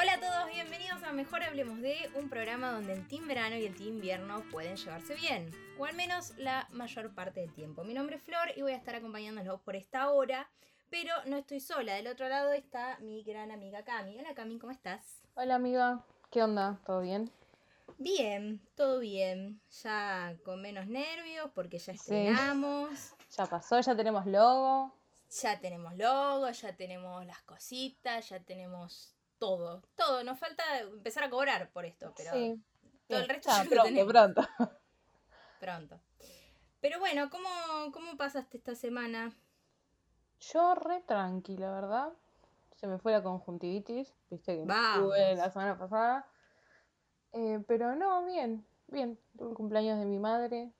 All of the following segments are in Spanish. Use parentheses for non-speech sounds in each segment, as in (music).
Hola a todos, bienvenidos a Mejor Hablemos de, un programa donde el team verano y el team invierno pueden llevarse bien, o al menos la mayor parte del tiempo. Mi nombre es Flor y voy a estar acompañándolos por esta hora, pero no estoy sola. Del otro lado está mi gran amiga Cami. Hola Cami, ¿cómo estás? Hola amiga, ¿qué onda? ¿Todo bien? Bien, todo bien. Ya con menos nervios porque ya estrenamos. Ya pasó, ya tenemos logo. Ya tenemos logo, ya tenemos las cositas, ya tenemos todo. Todo. Nos falta empezar a cobrar por esto, pero todo el resto ya, pronto, tenemos. pronto. Pronto. Pero bueno, ¿cómo, ¿cómo pasaste esta semana? Yo re tranquila, ¿verdad? Se me fue la conjuntivitis, viste que tuve la semana pasada. Eh, pero no, bien, bien. Tuve el cumpleaños de mi madre.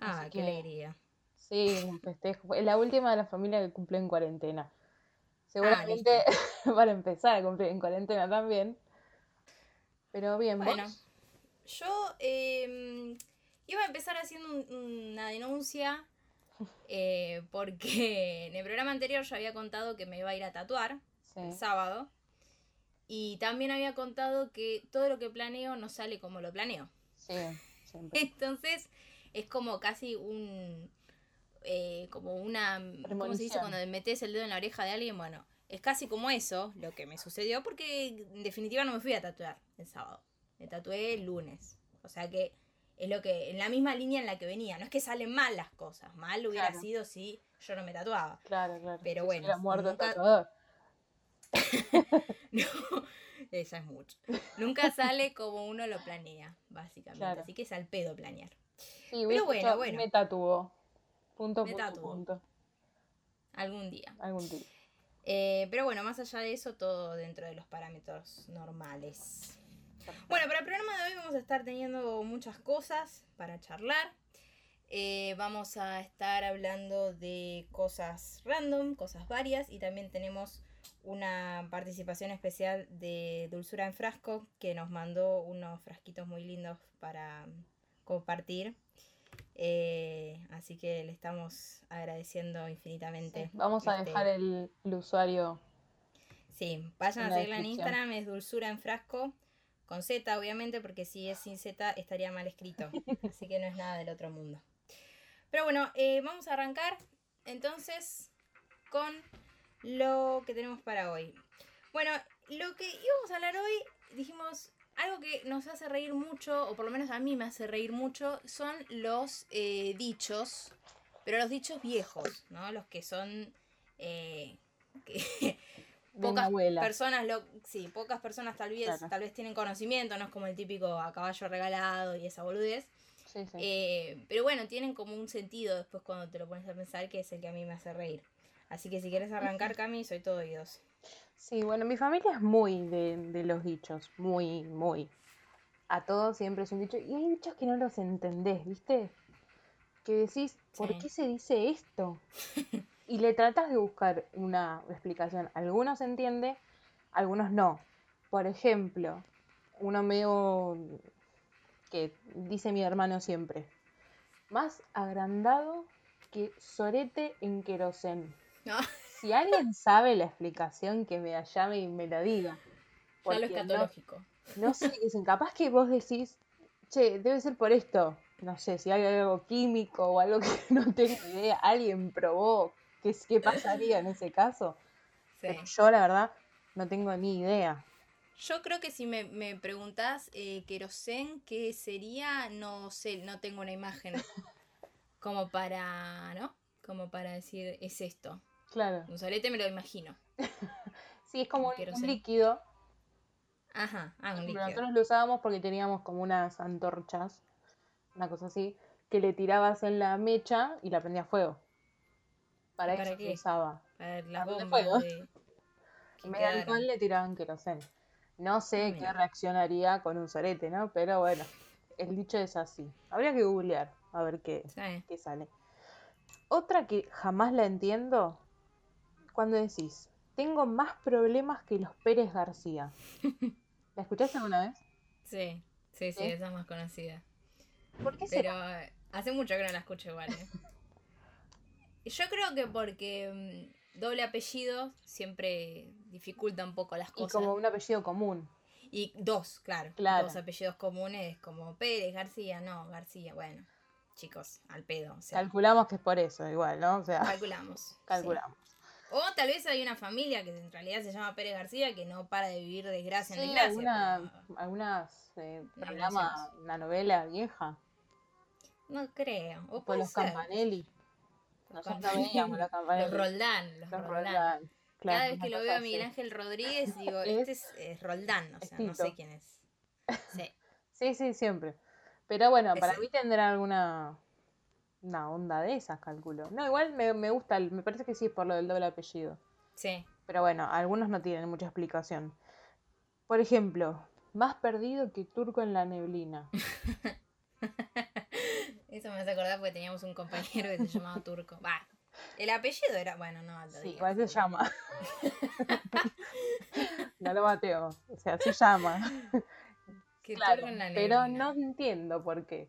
Ah, qué que- alegría. Sí, un festejo. Es la última de la familia que cumple en cuarentena. Seguramente Ah, (laughs) para empezar a cumplir en cuarentena también. Pero bien, Bueno, ¿vos? yo eh, iba a empezar haciendo un- una denuncia eh, porque (laughs) en el programa anterior yo había contado que me iba a ir a tatuar el sábado y también había contado que todo lo que planeo no sale como lo planeo. sí, siempre. (laughs) Entonces es como casi un. Eh, como una. ¿Cómo se dice cuando metes el dedo en la oreja de alguien? Bueno, es casi como eso lo que me sucedió porque en definitiva no me fui a tatuar el sábado. Me tatué el lunes. O sea que es lo que. en la misma línea en la que venía. No es que salen mal las cosas. Mal hubiera Claro. sido si yo no me tatuaba. Claro, claro. Pero Si bueno, hubiera muerto nunca- tatuador. (laughs) No, esa es mucho. Nunca sale como uno lo planea, básicamente. Claro. Así que es al pedo planear. Sí, hubiese bueno, bueno. Me tatuó. Punto, Me punto. Algún día. Algún día. Eh, pero bueno, más allá de eso, todo dentro de los parámetros normales. Bueno, para el programa de hoy vamos a estar teniendo muchas cosas para charlar. Eh, vamos a estar hablando de cosas random, cosas varias y también tenemos una participación especial de Dulzura en Frasco que nos mandó unos frasquitos muy lindos para compartir. Eh, así que le estamos agradeciendo infinitamente. Vamos a este, dejar el, el usuario. Sí, vayan a la seguirla en. Instagram, es dulzura en frasco, con Z obviamente, porque si es sin Z estaría mal escrito, (laughs) así que no es nada del otro mundo. Pero bueno, eh, vamos a arrancar entonces con lo que tenemos para hoy. Bueno, lo que íbamos a hablar hoy, dijimos, algo que nos hace reír mucho, o por lo menos a mí me hace reír mucho, son los eh, dichos, pero los dichos viejos, ¿no? Los que son... eh, que pocas personas lo sí pocas personas tal vez Claro. tal vez tienen conocimiento no es como el típico a caballo regalado y esa boludez Sí, sí. Eh, pero bueno tienen como un sentido después cuando te lo pones a pensar que es el que a mí me hace reír así que si quieres arrancar Cami soy todo oídos Sí, bueno, mi familia es muy de, de los dichos, muy, muy. A todos siempre es un dicho. Y hay dichos que no los entendés, ¿viste? Que decís, ¿por Sí. qué se dice esto? (laughs) Y le tratas de buscar una explicación. Algunos se entiende, algunos no. Por ejemplo, uno medio que dice mi hermano siempre. Más agrandado que sorete en querosén. Si alguien sabe la explicación, que me la llame y me la diga. ya lo Porque no, escatológico no sé dicen. Capaz que vos decís, che, debe ser por esto. No sé, si hay algo químico o algo que (laughs) no tengo idea, alguien probó, ¿qué, qué pasaría en ese caso? Sí. Pero yo, la verdad, no tengo ni idea. yo creo que si me, me preguntás eh, querosén qué sería no sé no tengo una imagen como para no como para decir es esto Claro. un solete me lo imagino (laughs) Sí, es como un, líquido. Ajá, ah, un Pero líquido. nosotros lo usábamos porque teníamos como unas antorchas, una cosa así, que le tirabas en la mecha y la prendía a fuego. Para ¿Para eso se usaba. Para las ¿A dónde bombas fuego? de... En vez de alcohol quedaron. le tiraban querosén. No sé Mira. qué reaccionaría con un sorete, ¿no? Pero bueno, el dicho es así. Habría que googlear a ver qué, Sí. qué sale. Otra que jamás la entiendo, cuando decís, tengo más problemas que los Pérez García. (laughs) ¿La escuchaste alguna vez? Sí, sí, sí, esa es más conocida. ¿Por qué Pero será? hace mucho que no la escucho igual. ¿eh? (laughs) Yo creo que porque doble apellido siempre dificulta un poco las Y cosas. como un apellido común. Y dos, claro, Claro. Dos apellidos comunes como Pérez, García, no, García, bueno. Chicos, al pedo. O sea, Calculamos que es por eso, igual, ¿no? O sea, calculamos. (laughs) sí. O tal vez hay una familia que en realidad se llama Pérez García que no para de vivir desgracia en Sí, desgracia. alguna, pero algunas eh, programa, una novela vieja, No creo. O puede los ser. Campanelli. Nosotros veíamos los Campanelli. Los Roldán, los, Los Roldán. Roldán, claro, Cada vez que lo veo a. Miguel Ángel Rodríguez, (laughs) digo, Es- este es, es Roldán, o sea, no sé quién es. Sí. (laughs) Sí, sí, siempre. Pero bueno, para mí tendrá alguna una onda de esas, calculo. No, igual me, me gusta, el- me parece que sí es por lo del doble apellido. Sí. Pero bueno, algunos no tienen mucha explicación. Por ejemplo, más perdido que turco en la neblina. (laughs) Eso me hace acordar porque teníamos un compañero que se llamaba Turco. Va. El apellido era, bueno, no, lo Sí, igual se llama. (laughs) no lo mateo. O sea, se llama. Que Claro, Turco en la pero neblina. no entiendo por qué.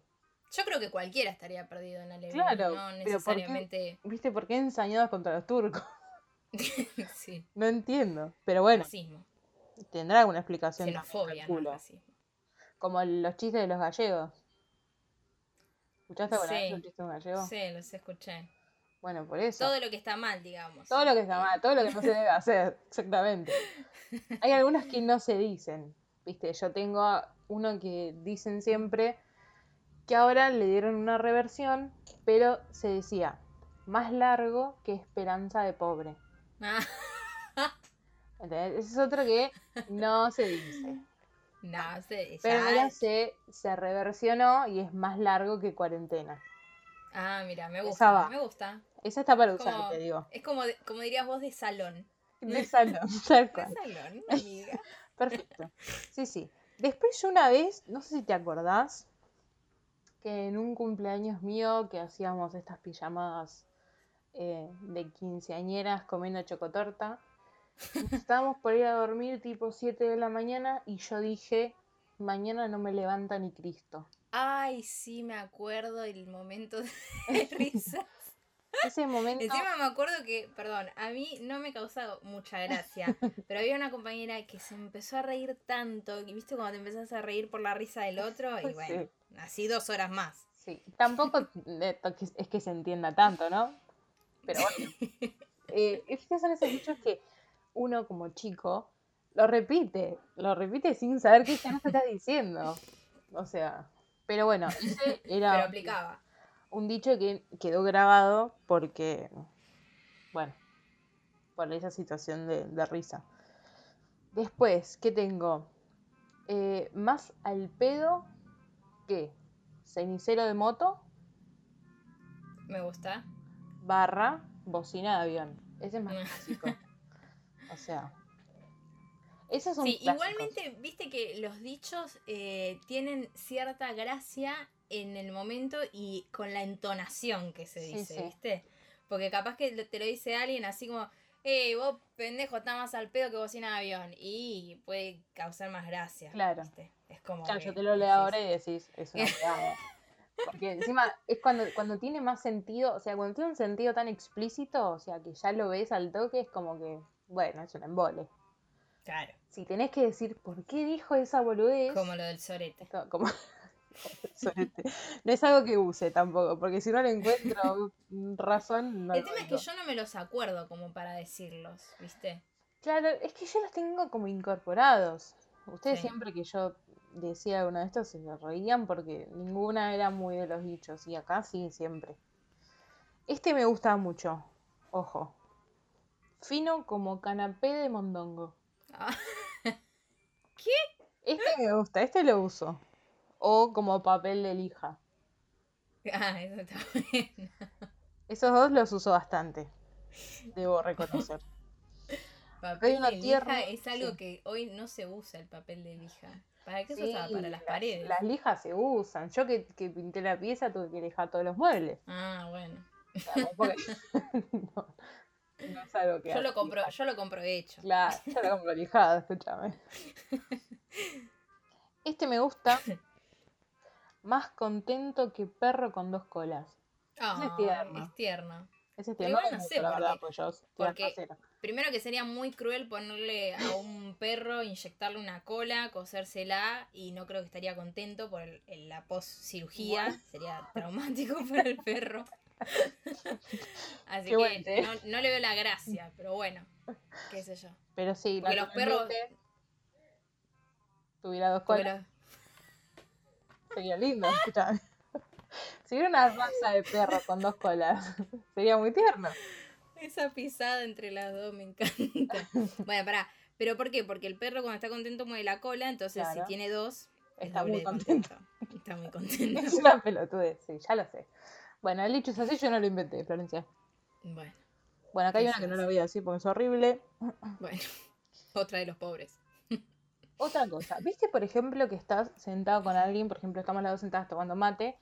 Yo creo que cualquiera estaría perdido en la neblina, Claro, no pero ¿por qué? necesariamente. ¿Viste por qué ensañados contra los turcos? (laughs) (laughs) sí, No entiendo. Pero bueno, racismo, tendrá alguna explicación. xenofobia, no racismo. Como los chistes de los gallegos. ¿Escuchaste alguna vez Sí. un chiste de un gallego? Sí, los escuché. Bueno, por eso. Todo lo que está mal, digamos. Todo lo que está mal, todo lo que no se debe hacer, (laughs) exactamente. Hay algunos que no se dicen, viste, yo tengo uno que dicen siempre que ahora le dieron una reversión, pero se decía más largo que esperanza de pobre. Ah, ¿Entendés? Ese es otro que no se dice. (laughs) no, sé, Pero ya- ahora se, se reversionó y es más largo que cuarentena. Ah, mira, me Esa gusta, va. me gusta. Esa está para usar, Como- te digo. Es como, de- como dirías vos de salón. De salón, (laughs) tal De salón, amiga. (laughs) Perfecto. Sí, sí. Después yo una vez, no sé si te acordás, que en un cumpleaños mío que hacíamos estas pijamadas eh, de quinceañeras comiendo chocotorta, (laughs) estábamos por ir a dormir tipo 7 de la mañana y yo dije, mañana no me levanta ni Cristo. Ay, sí, me acuerdo el momento de (laughs) risas. Ese momento, Encima me acuerdo que, perdón, a mí no me causaba mucha gracia, (laughs) pero había una compañera que se empezó a reír tanto, y viste cuando te empezas a reír por la risa del otro, y bueno, así dos horas más. sí, tampoco es que se entienda tanto, ¿no? Pero bueno, (laughs) eh, es que son esos dichos que uno como chico lo repite, lo repite sin saber qué se está diciendo. O sea, pero bueno, ese Pero era aplicaba. Un dicho que quedó grabado porque, bueno, por esa situación de, de risa. Después, ¿qué tengo? Eh, más al pedo que cenicero de moto Me gusta. barra bocina de avión. Ese es más (laughs) clásico. O sea, esos son Sí, igualmente, viste que los dichos eh, tienen cierta gracia en el momento y con la entonación que se dice, sí. ¿viste? Porque capaz que te lo dice alguien así como, eh, vos pendejo, está más al pedo que bocina de avión. Y puede causar más gracia. Claro. ¿viste? Es como. Claro, que yo te lo leo ahora y decís, es una. (laughs) Porque encima es cuando, cuando tiene más sentido, o sea, cuando tiene un sentido tan explícito, o sea, que ya lo ves al toque, es como que, bueno, es un embole. Claro, Si tenés que decir por qué dijo esa boludez, como lo del sorete. co- como- (laughs) No es algo que use tampoco, porque si no le encuentro razón, no el tema es que yo no me los acuerdo como para decirlos, ¿viste? Claro, es que yo los tengo como incorporados. Ustedes Sí. siempre que yo decía uno de estos se lo reían porque ninguna era muy de los dichos. Y acá sí, siempre. Este me gusta mucho. Ojo. Fino como canapé de mondongo. Ah, (laughs) Este me gusta, este lo uso. O como papel de lija. (laughs) ah, eso está bueno. Esos dos los uso bastante. Debo reconocer. (laughs) Papel una de lija tierra- es algo sí. que hoy no se usa el papel de lija. ¿Para qué se Sí, usaba? Para las paredes. Las lijas se usan. Yo que, que pinté la pieza tuve que lijar todos los muebles. Ah, bueno. (laughs) No, no es algo que Yo lo compro, yo lo compro hecho. Claro, yo lo compro lijado, escúchame. Este me gusta. Más contento que perro con dos colas. Ah, tierno. es tierno. Ese Pero no igual no sé la por verdad, porque Porque- casera. Primero que sería muy cruel ponerle a un perro, inyectarle una cola, cosérsela y no creo que estaría contento por el- el- la post cirugía. Bueno. Sería traumático (laughs) para el perro. (laughs) Así Qué que té. no, no le veo la gracia, pero bueno, qué sé yo. Pero sí, Porque los perros... tuviera dos colas, sería lindo. escuchame. (laughs) Si hubiera una raza de perro con dos colas, (laughs) sería muy tierno. Esa pisada entre las dos me encanta. (laughs) Bueno, pará. ¿Pero por qué? Porque el perro cuando está contento mueve la cola, entonces Claro. si tiene dos, es Está muy contento. Está muy contento. Es una pelotudez, sí, ya lo sé. Bueno, el dicho es así, yo no lo inventé, Florencia. Bueno, Bueno, acá hay una que no la voy a decir porque es horrible. bueno. Otra de los pobres. Otra cosa, ¿viste, por ejemplo, que estás sentado con alguien, por ejemplo, estamos las dos sentadas tomando mate,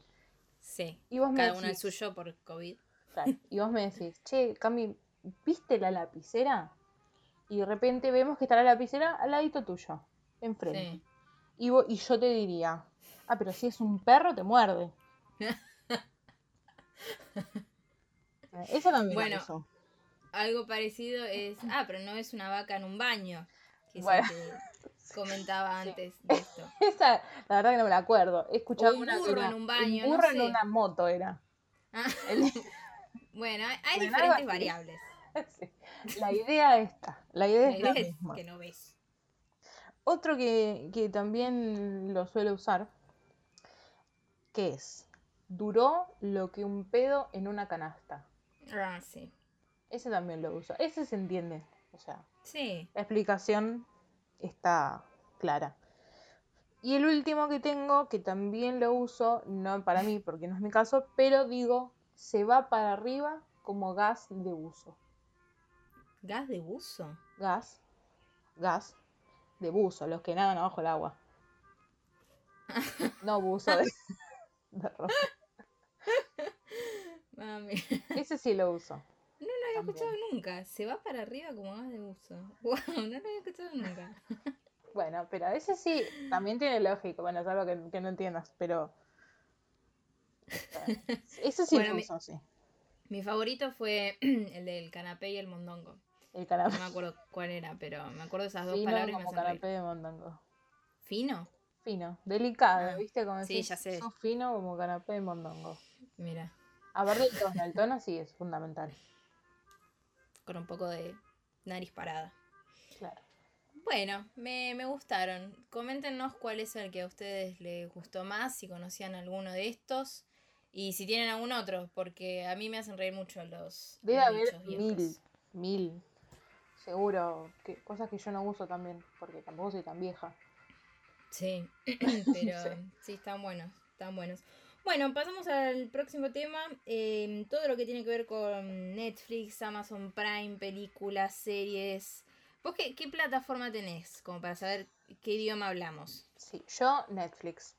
Sí. y vos me Cada uno el decís, suyo por COVID. Y vos me decís, (laughs) che, Cami, ¿viste la lapicera? Y de repente vemos que está la lapicera al ladito tuyo, enfrente. Sí. Y, yo te diría, ah, pero si es un perro, te muerde. (laughs) Eso también Bueno. Algo parecido es. Ah, pero no es una vaca en un baño. Que Bueno. Comentaba Sí. antes de (laughs) esto. Esa, la verdad que no me la acuerdo. He escuchado un una burro era- en un baño, Un no burro en sé. una moto era. Ah, (laughs) El- (laughs) bueno, hay, Bueno, diferentes variables. sí. La idea está. La idea La es la idea es misma. que no ves. Otro que, que también lo suelo usar, que es, duró lo que un pedo en una canasta. Ah, sí. Ese también lo uso. Ese se entiende. O sea, Sí. la explicación está clara. Y el último que tengo, que también lo uso, no para mí, porque no es mi caso, pero digo, se va para arriba como gas de uso. Gas de buzo. Gas, gas de buzo, los que nadan abajo el agua. No buzo de, (laughs) de ropa. Mami. Ese sí lo uso. No lo había También. escuchado nunca. Se va para arriba como gas de buzo. (laughs) Wow, no lo había escuchado nunca. Bueno, pero ese sí también tiene lógico. Bueno, es algo que, que no entiendas, pero. (laughs) Ese sí Bueno, lo mi- uso, sí. Mi favorito fue (clears throat) el del canapé y el mondongo. El No canapé. me acuerdo cuál era, pero me acuerdo de esas dos Fino palabras y me como hacen reír. canapé de mondongo. ¿Fino? Fino, delicado, Ah, ¿viste? Como sí, decís, ya sé. sos fino como canapé de mondongo. Mira, A ver el tono, el tono sí es fundamental. con un poco de nariz parada. Claro. Bueno, me, me gustaron. Coméntenos cuál es el que a ustedes les gustó más, si conocían alguno de estos y si tienen algún otro, porque a mí me hacen reír mucho los, Debe haber mil, mil. Seguro, que, cosas que yo no uso también, porque tampoco soy tan vieja. Sí, (clears throat) (coughs) pero Sí. sí, están buenos, están buenos. Bueno, pasamos al próximo tema. eh, todo lo que tiene que ver con Netflix, Amazon Prime, películas, series. ¿Vos qué, qué plataforma tenés? Como para saber qué idioma hablamos. Sí, yo Netflix.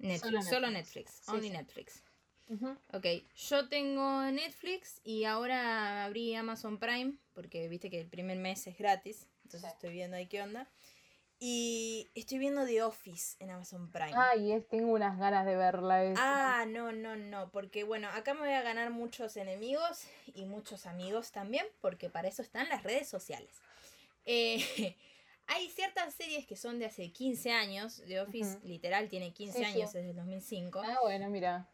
Netflix, Solo solo Netflix. Netflix, Sí, only sí. Netflix. Ujú. Ok, yo tengo Netflix y ahora abrí Amazon Prime porque viste que el primer mes es gratis. Entonces Sí. estoy viendo ahí qué onda. Y estoy viendo The Office en Amazon Prime. Ay, es, tengo unas ganas de verla. esa. Ah, no, no, no, porque bueno, acá me voy a ganar muchos enemigos y muchos amigos también, porque para eso están las redes sociales. Eh, (laughs) hay ciertas series que son de hace 15 años, The Office Ujú. literal tiene 15 Sí, sí. años, desde el 2005, Ah, bueno, mira.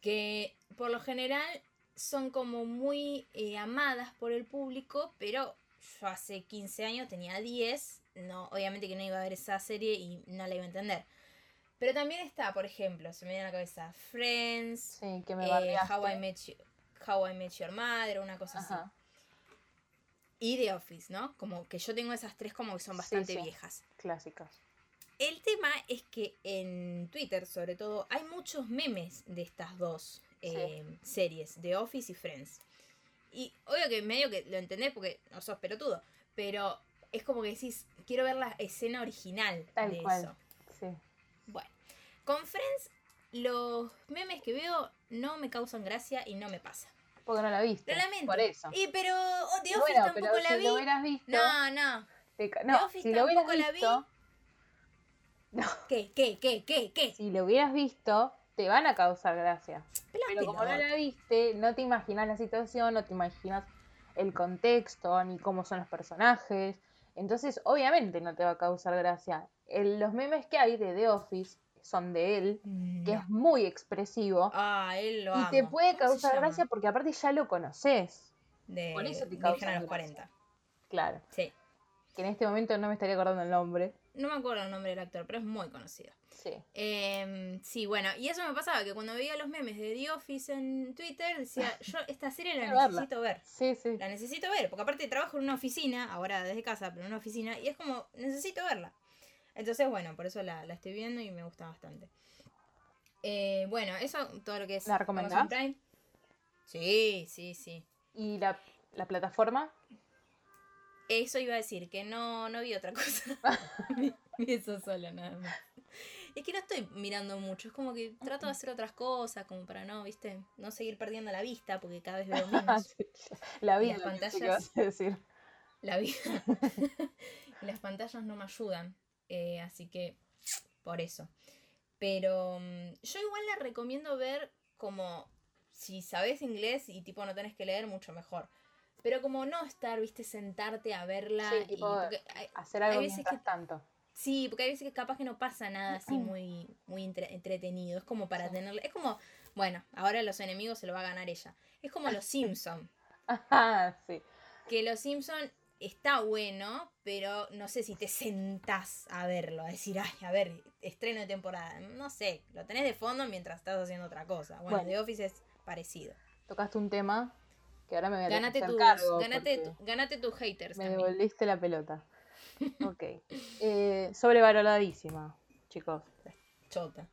que por lo general son como muy eh, amadas por el público, pero yo hace 15 años tenía 10, no, obviamente que no iba a ver esa serie y no la iba a entender. Pero también está, por ejemplo, se me viene a la cabeza Friends, Sí, que me eh. How, I Met You- How I Met Your Mother, una cosa así. Y The Office, ¿no? Como que yo tengo esas tres como que son bastante sí. viejas. clásicas. El tema es que en Twitter, sobre todo, hay muchos memes de estas dos eh, series, The Office y Friends. Y obvio que medio que lo entendés porque no sos pelotudo, pero es como que decís, quiero ver la escena original Tal de cual. eso. Sí. Bueno, con Friends, los memes que veo no me causan gracia y no me pasa. Porque no la viste. Lo lamento. Por eso. Y pero oh, The Office bueno, tampoco pero la si vi. lo hubieras visto. No, no. te ca- The no, Office si lo hubieras la vi. visto. (laughs) No, ¿Qué, qué, qué, qué, qué? si lo hubieras visto, te van a causar gracia. Pelás Pero como no la viste, no te imaginas la situación, no te imaginas el contexto, ni cómo son los personajes. Entonces, obviamente no te va a causar gracia. El- los memes que hay de The Office son de él, que No. es muy expresivo. Ah, él lo y amo. te puede ¿Cómo se causar gracia porque aparte ya lo conoces. De por eso te causa a los gracia. 40. Claro. Sí. Que en este momento no me estaría acordando el nombre. No me acuerdo el nombre del actor, pero es muy conocido. Sí. Em, sí, bueno, y eso me pasaba que cuando veía los memes de The Office en Twitter decía, (laughs) yo esta serie la Quiero verla. necesito ver. Sí, sí. La necesito ver, porque aparte trabajo en una oficina, ahora desde casa, pero en una oficina, y es como, necesito verla. Entonces, bueno, por eso la, la estoy viendo y me gusta bastante. Eh, bueno, eso, todo lo que es ¿La recomendás? Prime. Sí, sí, sí. ¿Y la, la plataforma? Eso iba a decir, que no, no vi otra cosa. vi, (laughs) (laughs) vi eso sola, nada más. Es que no estoy mirando mucho, es como que trato de hacer otras cosas, como para no, viste, no seguir perdiendo la vista, porque cada vez veo (laughs) menos. la Y vi. las pantallas- a decir. la vida. y las pantallas no me ayudan. Eh, así que, por eso. Pero mm, yo igual la recomiendo ver como si sabes inglés y tipo no tenés que leer, mucho mejor. Pero como no estar, viste, sentarte a verla. Sí, y, porque hay- Hacer algo Hay veces que- tanto. sí, porque hay veces que capaz que no pasa nada así muy, muy entre- entretenido. Es como para Sí. tenerle. Es como, bueno, ahora los enemigos se lo va a ganar ella. Es como los (laughs) Simpsons. Ah, sí. que Los Simpson está bueno, pero no sé si te sentás a verlo, a decir, ay, a ver, estreno de temporada. No sé, lo tenés de fondo mientras estás haciendo otra cosa. Bueno, Bueno. The Office es parecido. Tocaste un tema que ahora me voy a Ganate tus, cargo ganate, tu- ganate tus haters Me también. devolviste la pelota. (laughs) Ok. Eh, sobrevaloradísima, chicos. Chota.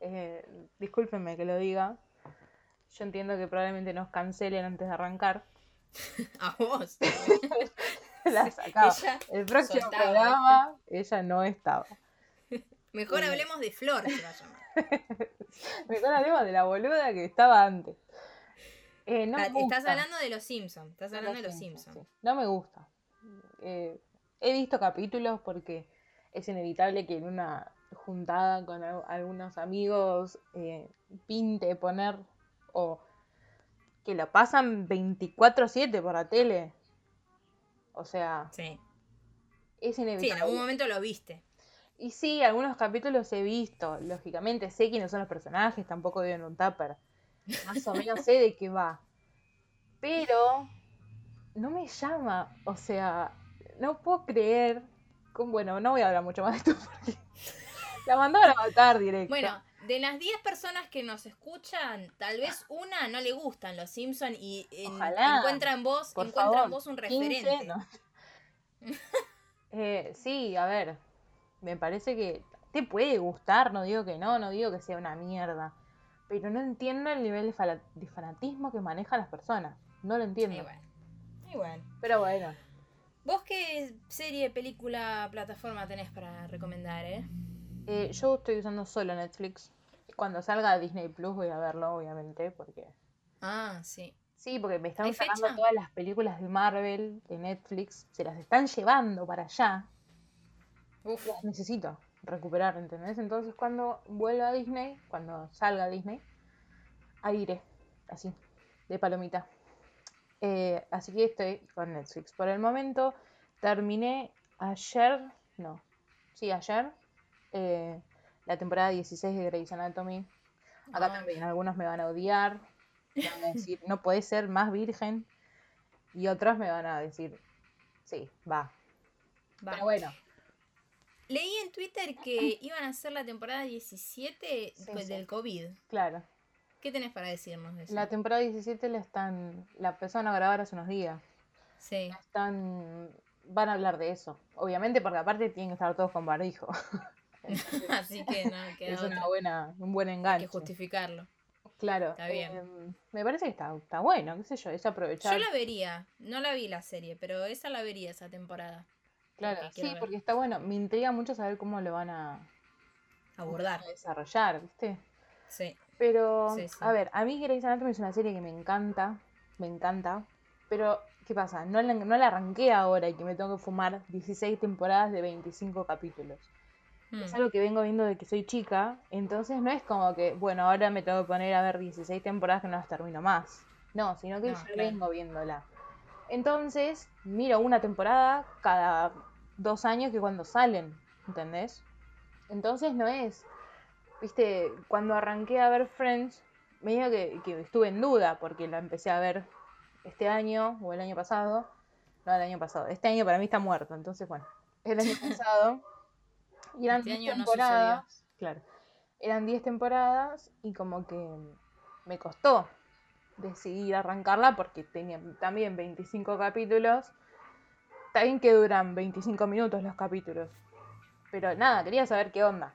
Eh, discúlpenme que lo diga. Yo entiendo que probablemente nos cancelen antes de arrancar. (laughs) A vos. (laughs) La sacaba. Ella El próximo soltaba, programa, ella no estaba. (laughs) Mejor hablemos de Flor, se va a llamar. Mejor hablemos de la boluda que estaba antes. Eh, no Ah, Estás gusta. hablando de los Simpsons. Estás hablando de los Simpsons. sí. No me gusta. Eh, he visto capítulos porque es inevitable que en una juntada con al- algunos amigos eh, pinte poner o que lo pasan 24/7 por la tele. O sea, Sí. es Sí, en inevitable. algún momento lo viste. Y sí, algunos capítulos he visto. Lógicamente sé quiénes son los personajes, tampoco viven en un tupper. Más o menos sé de qué va. Pero no me llama. O sea, no puedo creer. con- Bueno, no voy a hablar mucho más de esto porque (laughs) la mandaron a matar directo. Bueno, de las 10 personas que nos escuchan, tal vez una no le gustan los Simpsons y en- Ojalá. encuentra en vos, Por encuentra favor, en vos un 15, referente. no. (laughs) Eh, sí, a ver. Me parece que te puede gustar, no digo que no, no digo que sea una mierda. Pero no entiendo el nivel de, de fanatismo que manejan las personas. No lo entiendo. Igual. Igual. Pero bueno. ¿Vos qué serie, película, plataforma tenés para recomendar, eh? Eh, yo estoy usando solo Netflix. Cuando salga Disney Plus voy a verlo, obviamente, porque... Ah, sí. Sí, porque me están ¿Hay sacando fecha? todas las películas de Marvel, de Netflix, se las están llevando para allá. Uf. las necesito recuperar, ¿entendés? Entonces cuando vuelva a Disney, cuando salga a Disney, ahí iré, así, de palomita. Eh, así que estoy con Netflix. Por el momento terminé ayer, no, sí, ayer, eh, la temporada 16 de Grey's Anatomy. Acá Ah, también algunos me van a odiar, me van a decir, no puede ser más virgen, y otros me van a decir, sí, va. va. Pero bueno, Leí en Twitter que (clears throat) iban a hacer la temporada 17 Sí, pues, sí. del COVID. claro. ¿Qué tenés para decirnos de eso? La temporada 17 la están, la empezaron a grabar hace unos días. Sí. Están, van a hablar de eso. Obviamente porque aparte tienen que estar todos con barbijo. (laughs) (laughs) Así que no, queda es una buena, un buen Hay que enganche. justificarlo. Claro. Está bien. em, me parece que está, está bueno, qué sé yo, es aprovechar. Yo la vería, no la vi la serie, pero esa la vería esa temporada. Claro, sí, porque está bueno. Me intriga mucho saber cómo lo van a, Abordar. a desarrollar, ¿viste? Sí. Pero, Sí, sí. a ver, a mí Grey's Anatomy es una serie que me encanta, me encanta, pero ¿qué pasa? No la, no la arranqué ahora y que me tengo que fumar 16 temporadas de 25 capítulos. Es Mm. algo que vengo viendo de que soy chica, entonces no es como que, bueno, ahora me tengo que poner a ver 16 temporadas que no las termino más. No, sino que No, claro. vengo viéndola. Entonces, miro una temporada cada dos años que cuando salen, ¿entendés? Entonces no es, viste, cuando arranqué a ver Friends, medio que, que estuve en duda porque la empecé a ver este año o el año pasado. No, el año pasado. Este año para mí está muerto, entonces bueno, el año (laughs) pasado. Y eran Este 10 año no temporadas. claro. Eran 10 temporadas y como que me costó decidir arrancarla porque tenía también 25 capítulos. Está bien que duran 25 minutos los capítulos. Pero nada, quería saber qué onda.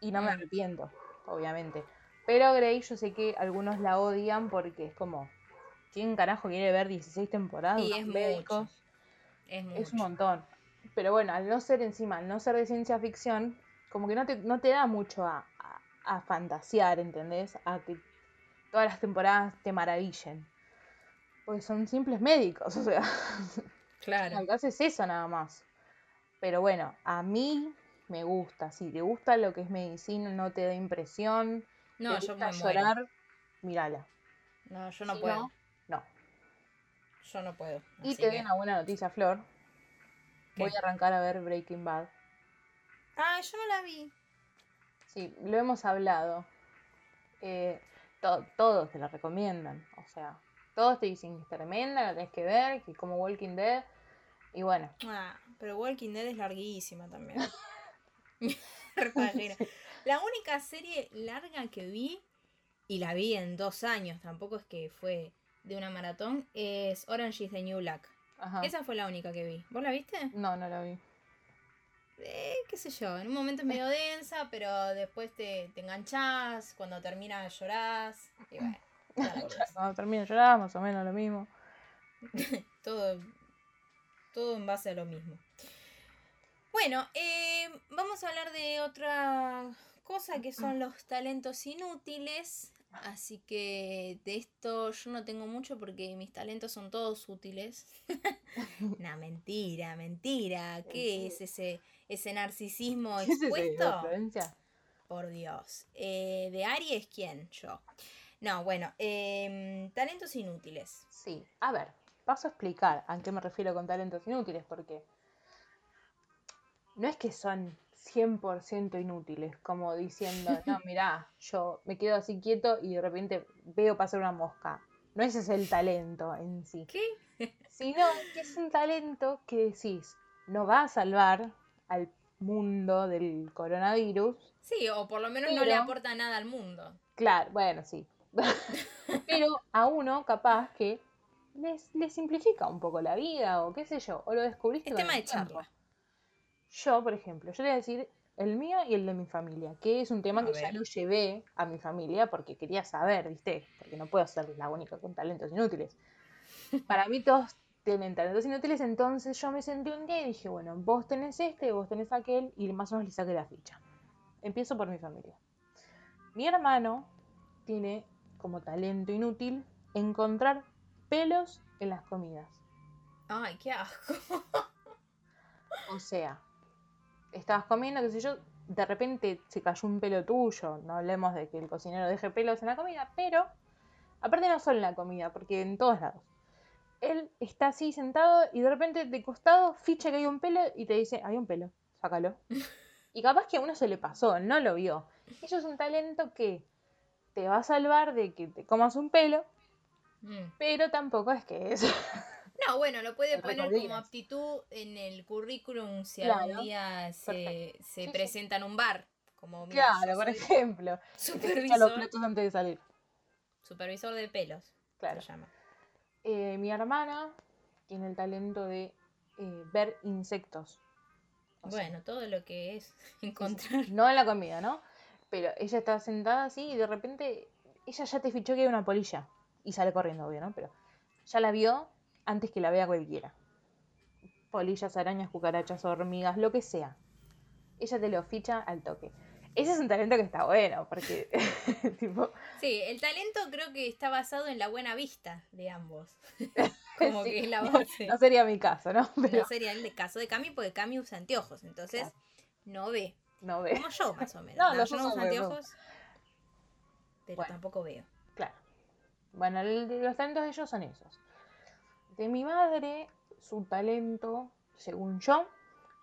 Y no me arrepiento, obviamente. Pero Grey, yo sé que algunos la odian porque es como. ¿Quién carajo quiere ver 16 temporadas? Y es médicos? mucho. Es mucho. Es un montón. Pero bueno, al no ser encima, al no ser de ciencia ficción, como que no te, no te da mucho a, a, a fantasear, ¿entendés? A que todas las temporadas te maravillen. Porque son simples médicos, (laughs) o sea, Claro. al caso es eso nada más. Pero bueno, a mí me gusta. Si te gusta lo que es medicina, no te da impresión, No, te yo gusta me muero. llorar, mírala. No, yo no Si puedo. no, no. Yo no puedo. Y te doy que- una buena noticia, Flor. Voy a arrancar a ver Breaking Bad. Ah, yo no la vi. Sí, lo hemos hablado. Eh, to- todos te la recomiendan. O sea, todos te dicen que es tremenda, la tenés que ver, que como Walking Dead. Y bueno, Ah, pero Walking Dead es larguísima también. (laughs) La única serie larga que vi, y la vi en dos años, tampoco es que fue de una maratón, es Orange is the New Black. Ajá. Esa fue la única que vi. ¿Vos la viste? No, no la vi. Eh, qué sé yo, en un momento es medio (laughs) densa, pero después te, te enganchás, cuando termina llorás, y bueno. Cuando (laughs) termino llorar, más o menos lo mismo. (laughs) todo, todo en base a lo mismo. Bueno, eh, vamos a hablar de otra cosa que son los talentos inútiles. Así que de esto yo no tengo mucho porque mis talentos son todos útiles. (laughs) no, mentira, mentira. ¿Qué es ese, ese narcisismo ¿Qué es ese, expuesto? Por Dios. Eh, ¿De Aries quién? Yo. No, bueno, em, talentos inútiles. Sí, a ver, paso a explicar a qué me refiero con talentos inútiles, porque no es que son 100% inútiles, como diciendo, (laughs) no, mirá, yo me quedo así quieto y de repente veo pasar una mosca. No ese es el talento en sí, ¿Qué? (laughs) sino que es un talento que decís, no va a salvar al mundo del coronavirus. Sí, o por lo menos no le aporta nada al mundo. Claro, bueno, sí. (laughs) Pero a uno capaz que les, les simplifica un poco la vida o qué sé yo, o lo descubriste Es tema de charla. Yo, por ejemplo, yo te voy a decir el mío y el de mi familia, que es un tema A que ya lo llevé a mi familia porque quería saber, ¿viste? Porque no puedo ser la única con talentos inútiles. (laughs) Para mí todos tienen talentos inútiles, entonces yo me senté un día y dije, bueno, vos tenés este, vos tenés aquel, y más o menos le saqué la ficha. Empiezo por mi familia. Mi hermano tiene como talento inútil encontrar pelos en las comidas. Ay, qué asco. O sea, estabas comiendo, qué sé yo, de repente se cayó un pelo tuyo. No hablemos de que el cocinero deje pelos en la comida, pero aparte no solo en la comida, porque en todos lados. Él está así sentado y de repente de costado ficha que hay un pelo y te dice, hay un pelo, sácalo. (laughs) Y capaz que a uno se le pasó, no lo vio. Eso es un talento que te va a salvar de que te comas un pelo, Mm. pero tampoco es que es. (laughs) No, bueno, lo puede poner como aptitud en el currículum si Claro. algún día se, se Sí, presenta en un bar. Como, mira, claro, por ejemplo. (laughs) echa los supervisor, platos antes de salir. supervisor de pelos. Claro. Se llama. Eh, mi hermana tiene el talento de eh, ver insectos. O sea, Bueno, todo lo que es encontrar. no en la comida, ¿no? Pero ella está sentada así y de repente ella ya te fichó que hay una polilla. Y sale corriendo, obvio, ¿no? Pero ya la vio antes que la vea cualquiera. Polillas, arañas, cucarachas, hormigas, lo que sea. Ella te lo ficha al toque. Ese es un talento que está bueno, porque (laughs) tipo, Sí, el talento creo que está basado en la buena vista de ambos. (laughs) Como Sí, que es la base. no sería mi caso, ¿no? Pero No sería el caso de Cami, porque Cami usa anteojos, entonces Claro. no ve. No ve. Como yo, más o menos. (laughs) No, No, los yo no uso anteojos, pero Bueno. tampoco veo. Claro. Bueno, el los talentos de ellos son esos. De mi madre, su talento, según yo,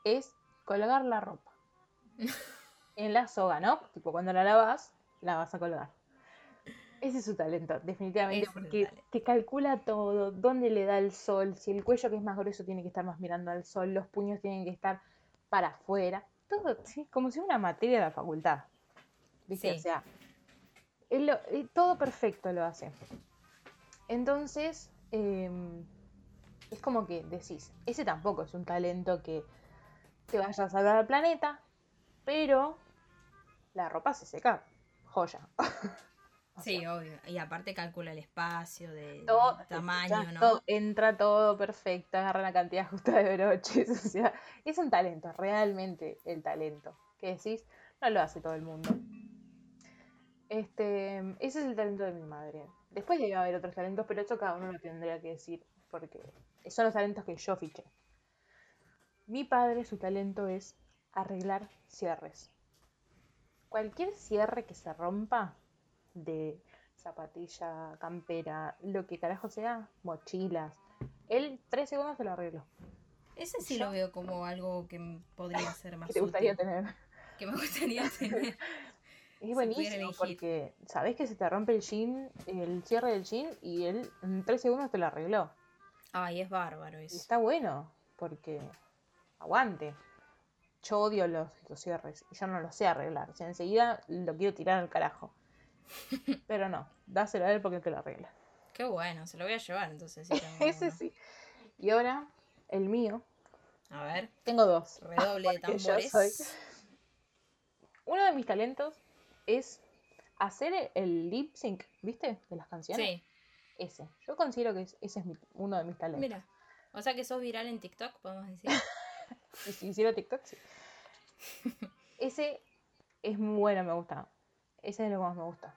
es colgar la ropa. (laughs) en la soga, ¿no? Tipo, cuando la lavas, la vas a colgar. Ese es su talento, definitivamente, es porque talento. te calcula todo, dónde le da el sol, si el cuello que es más grueso tiene que estar más mirando al sol, los puños tienen que estar para afuera, todo, sí, como si fuera una materia de la facultad. ¿Viste? Sí. O sea, él lo- eh, todo perfecto lo hace. Entonces, em, es como que decís, ese tampoco es un talento que te vaya a salvar al planeta, pero la ropa se seca, joya. (laughs) O Sí, obvio. Y aparte calcula el espacio, de todo, tamaño, ya ¿no? todo- entra todo perfecto, agarra la cantidad justa de broches, (laughs) o sea, es un talento, realmente el talento. Que decís, no lo hace todo el mundo. Este, ese es el talento de mi madre. Después debe haber otros talentos, pero eso cada uno lo tendría que decir, porque son los talentos que yo fiché. Mi padre, su talento es arreglar cierres. Cualquier cierre que se rompa, de zapatilla, campera, lo que carajo sea, mochilas. Él tres segundos te lo arregló. Ese sí Yo- lo veo como algo que podría (laughs) ser más ¿Qué te gustaría útil, tener? Que me gustaría (laughs) tener. Es buenísimo porque sabés que se te rompe el jean, el cierre del jean y él en tres segundos te lo arregló. Ay, es bárbaro Y eso. está bueno porque aguante. Yo odio los, los cierres y yo no los sé arreglar. O sea, enseguida lo quiero tirar al carajo. (laughs) Pero no, dáselo a él porque él te lo arregla. Qué bueno, se lo voy a llevar entonces. si (laughs) Ese uno. sí. Y ahora, el mío. A ver, Tengo dos. redoble de (laughs) tambores. soy- Uno de mis talentos es hacer el lip sync, ¿viste? De las canciones. Sí, Ese. Yo considero que es- ese es mi- uno de mis talentos. mira. O sea que sos viral en TikTok, podemos decir. (laughs) Y si hiciera TikTok, sí. (laughs) Ese es muy bueno, me gusta. Ese es lo que más me gusta.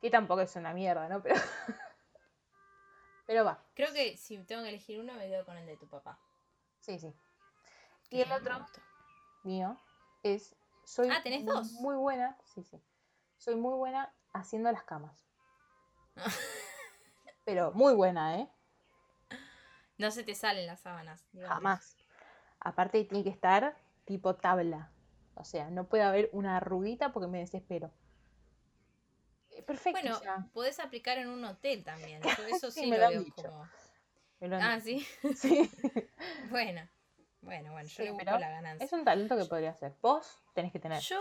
Que tampoco es una mierda, ¿no? Pero. (laughs) Pero va. Creo que si tengo que elegir uno, me quedo con el de tu papá. Sí, sí. Y el otro mío es. Soy Ah, ¿tenés dos? Muy buena. Sí, sí. Soy muy buena haciendo las camas. Pero muy buena, ¿eh? No se te salen las sábanas. digamos. Jamás. Aparte tiene que estar tipo tabla. O sea, no puede haber una arruguita porque me desespero. Eh, Perfecto. Bueno, sea, podés aplicar en un hotel también. (laughs) Yo eso Sí, sí, me lo lo veo dicho. como. me lo han Ah, sí. (laughs) Sí. (laughs) Bueno. Bueno, bueno, yo Sí, le busco la ganancia. Es un talento que podría hacer. Vos tenés que tener. Yo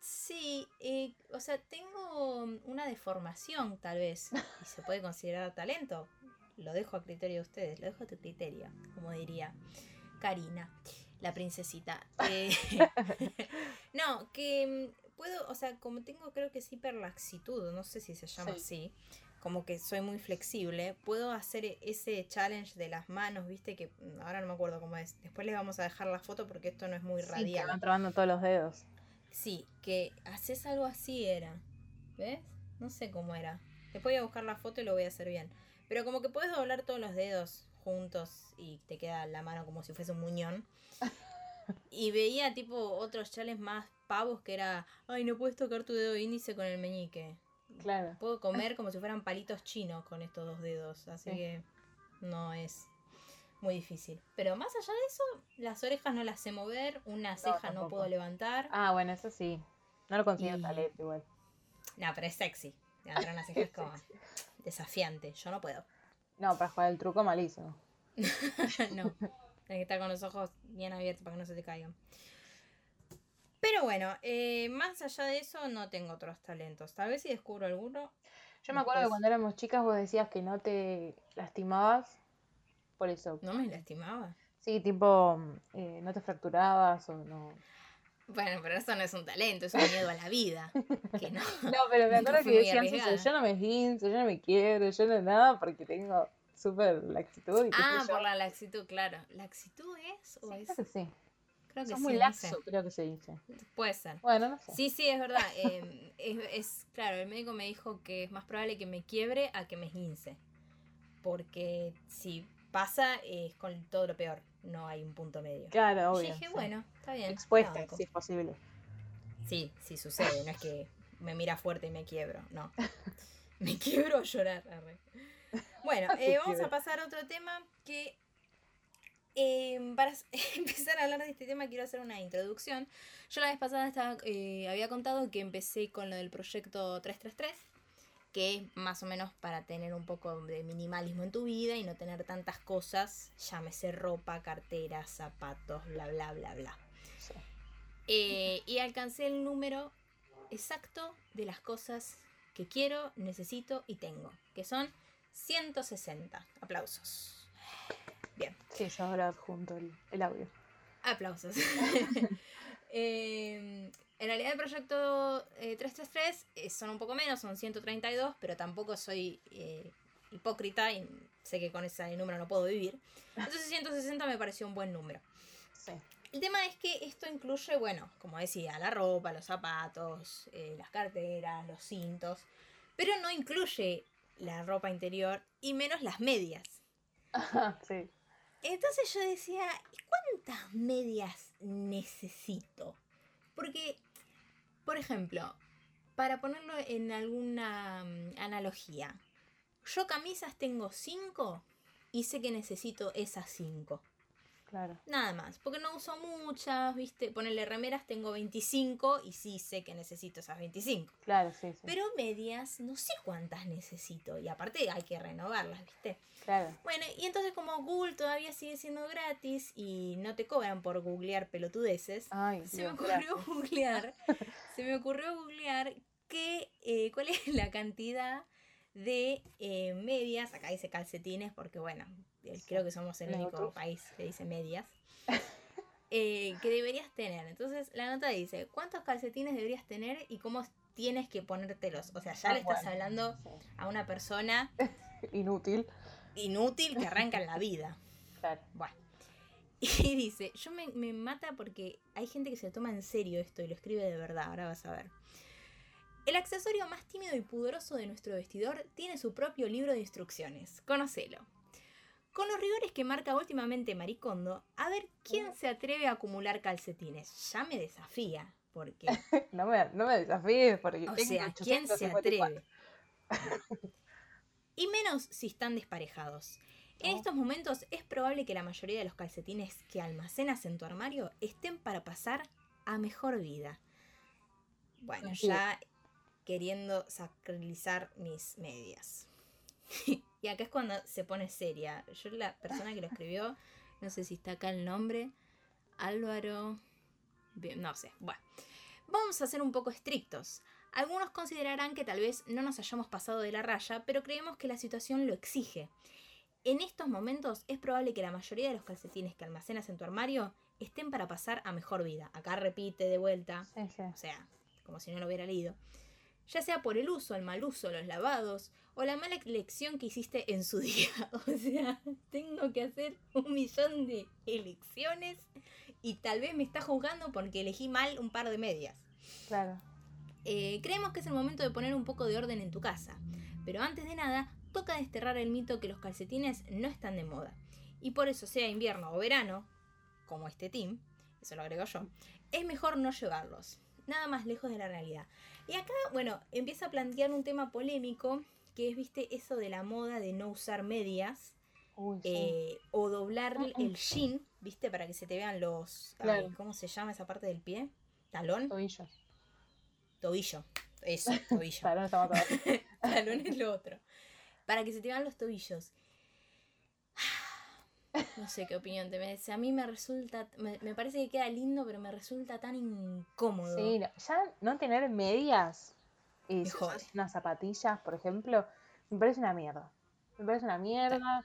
sí, eh, o sea, tengo una deformación tal vez y se puede considerar talento. Lo dejo a criterio de ustedes, lo dejo a tu criterio, como diría Karina, la princesita. Eh, (laughs) no, que puedo, o sea, como tengo creo que es hiperlaxitud, no sé si se llama Sí. así, como que soy muy flexible, puedo hacer e- ese challenge de las manos, viste que mm, ahora no me acuerdo cómo es. Después les vamos a dejar la foto porque esto no es muy Sí, radial. van trabando todos los dedos. Sí, que haces algo así era. ¿Ves? No sé cómo era. Después voy a buscar la foto y lo voy a hacer bien. Pero como que puedes doblar todos los dedos juntos y te queda la mano como si fuese un muñón. Y veía tipo otros chales más pavos que era, ay, no puedes tocar tu dedo índice con el meñique. Claro. Puedo comer como si fueran palitos chinos con estos dos dedos. Así Sí. que no es muy difícil. Pero más allá de eso, las orejas no las sé mover, una ceja no, puedo levantar. Ah, bueno, eso sí. No lo considero Y- talento igual. No, pero es sexy. Levantar una ceja es como (laughs) desafiante. Yo no puedo. No, para jugar el truco malísimo. (laughs) no. Tienes que estar con los ojos bien abiertos para que no se te caigan. Pero bueno, eh, más allá de eso, no tengo otros talentos. Tal vez si descubro alguno. Yo me acuerdo que cuando éramos chicas vos decías que no te lastimabas. Por eso. No me lastimaba. Sí, tipo, eh, no te fracturabas o no. Bueno, pero eso no es un talento, es un miedo a la vida. Que no. (laughs) No, pero me (laughs) acuerdo que arriesgada. yo no me esguince, yo no me quiero, yo no nada porque tengo súper laxitud y Ah, yo. por la laxitud, claro. ¿Laxitud es? ¿O Sí, es? creo que sí. Creo que Sos sí, muy no laxo, sé. creo que se dice. Puede ser. Bueno, no sé. Sí, sí, es verdad. eh, (laughs) es, es- claro, el médico me dijo que es más probable que me quiebre a que me esguince. Porque si pasa es con todo lo peor. No hay un punto medio. Claro, obvio. dije, sí. bueno, está bien. Expuesta, si es posible. Sí, sí sucede, no es que me mira fuerte y me quiebro, no. (laughs) Me quiebro a llorar. arre. Bueno, (laughs) eh, vamos a pasar a otro tema que eh, para (laughs) empezar a hablar de este tema quiero hacer una introducción. Yo la vez pasada estaba, eh, había contado que empecé con lo del proyecto 333, que es más o menos para tener un poco de minimalismo en tu vida y no tener tantas cosas, llámese ropa, carteras, zapatos, bla, bla, bla, bla. Sí. Eh, y alcancé el número exacto de las cosas que quiero, necesito y tengo, que son 160. Aplausos. Bien, Sí, yo ahora adjunto el, el audio. aplausos. (laughs) Eh, en realidad el proyecto eh, 333 eh, son un poco menos, son 132, pero tampoco soy eh, hipócrita y sé que con ese número no puedo vivir. Entonces 160 me pareció un buen número. Sí. El tema es que esto incluye, bueno, como decía, la ropa, los zapatos, eh, las carteras, los cintos, pero no incluye la ropa interior y menos las medias. sí. Entonces yo decía, ¿y cuántas medias necesito? Porque, por ejemplo, para ponerlo en alguna mm, analogía, yo camisas tengo cinco y sé que necesito esas cinco. Claro. Nada más, porque no uso muchas, ¿viste? Ponerle remeras tengo 25 y sí sé que necesito esas 25. Claro, sí, sí. Pero medias no sé cuántas necesito y aparte hay que renovarlas, ¿viste? Claro. Bueno, y entonces como Google todavía sigue siendo gratis y no te cobran por googlear pelotudeces, Ay, se me ocurrió gracias. googlear, (laughs) se me ocurrió googlear que, eh, cuál es la cantidad de eh, medias, acá dice calcetines porque bueno, eh, creo que somos el único gustó. país que dice medias, (laughs) eh, que deberías tener. Entonces la nota dice, ¿cuántos calcetines deberías tener y cómo tienes que ponértelos? O sea, ya Ah, le estás bueno, hablando sí. a una persona (laughs) Inútil. inútil que arranca en la (laughs) vida. Claro. Bueno. Y dice, yo me, me mata porque hay gente que se toma en serio esto y lo escribe de verdad, ahora vas a ver. El accesorio más tímido y pudoroso de nuestro vestidor tiene su propio libro de instrucciones. Conocelo. Con los rigores que marca últimamente Maricondo, a ver quién se atreve a acumular calcetines. Ya me desafía, porque, (laughs) No me, no me desafíes porque o sea, ¿quién se 854. atreve? y menos si están desparejados. En estos momentos es probable que la mayoría de los calcetines que almacenas en tu armario estén para pasar a mejor vida. Bueno, ya queriendo sacralizar mis medias. (laughs) y acá es cuando se pone seria. Yo la persona que lo escribió, no sé si está acá el nombre, Álvaro... No sé, bueno. Vamos a ser un poco estrictos. Algunos considerarán que tal vez no nos hayamos pasado de la raya, pero creemos que la situación lo exige. En estos momentos es probable que la mayoría de los calcetines que almacenas en tu armario estén para pasar a mejor vida. Acá repite de vuelta, Sí, sí. o sea, como si no lo hubiera leído. Ya sea por el uso, el mal uso, los lavados o la mala elección que hiciste en su (laughs) día. O sea, tengo que hacer un millón de elecciones y tal vez me está juzgando porque elegí mal un par de medias. Claro. Eh, creemos que es el momento de poner un poco de orden en tu casa. Pero antes de nada, toca desterrar el mito que los calcetines no están de moda. Y por eso, sea invierno o verano, como este team, eso lo agrego yo, es mejor no llevarlos. Nada más lejos de la realidad. Y acá, bueno, empieza a plantear un tema polémico, que es, viste, eso de la moda de no usar medias. Uy, sí. eh, o doblar el jean, viste, para que se te vean los... ay. ¿Cómo se llama esa parte del pie? ¿Talón? Tobillos. Tobillo. Eso, (laughs) tobillo. Todos. (laughs) Talón es lo otro. Para que se te vean los tobillos. No sé qué opinión te merece. A mí me resulta, me, me parece que queda lindo, pero me resulta tan incómodo. Sí, no, ya no tener medias y unas zapatillas, por ejemplo, me parece una mierda. Me parece una mierda.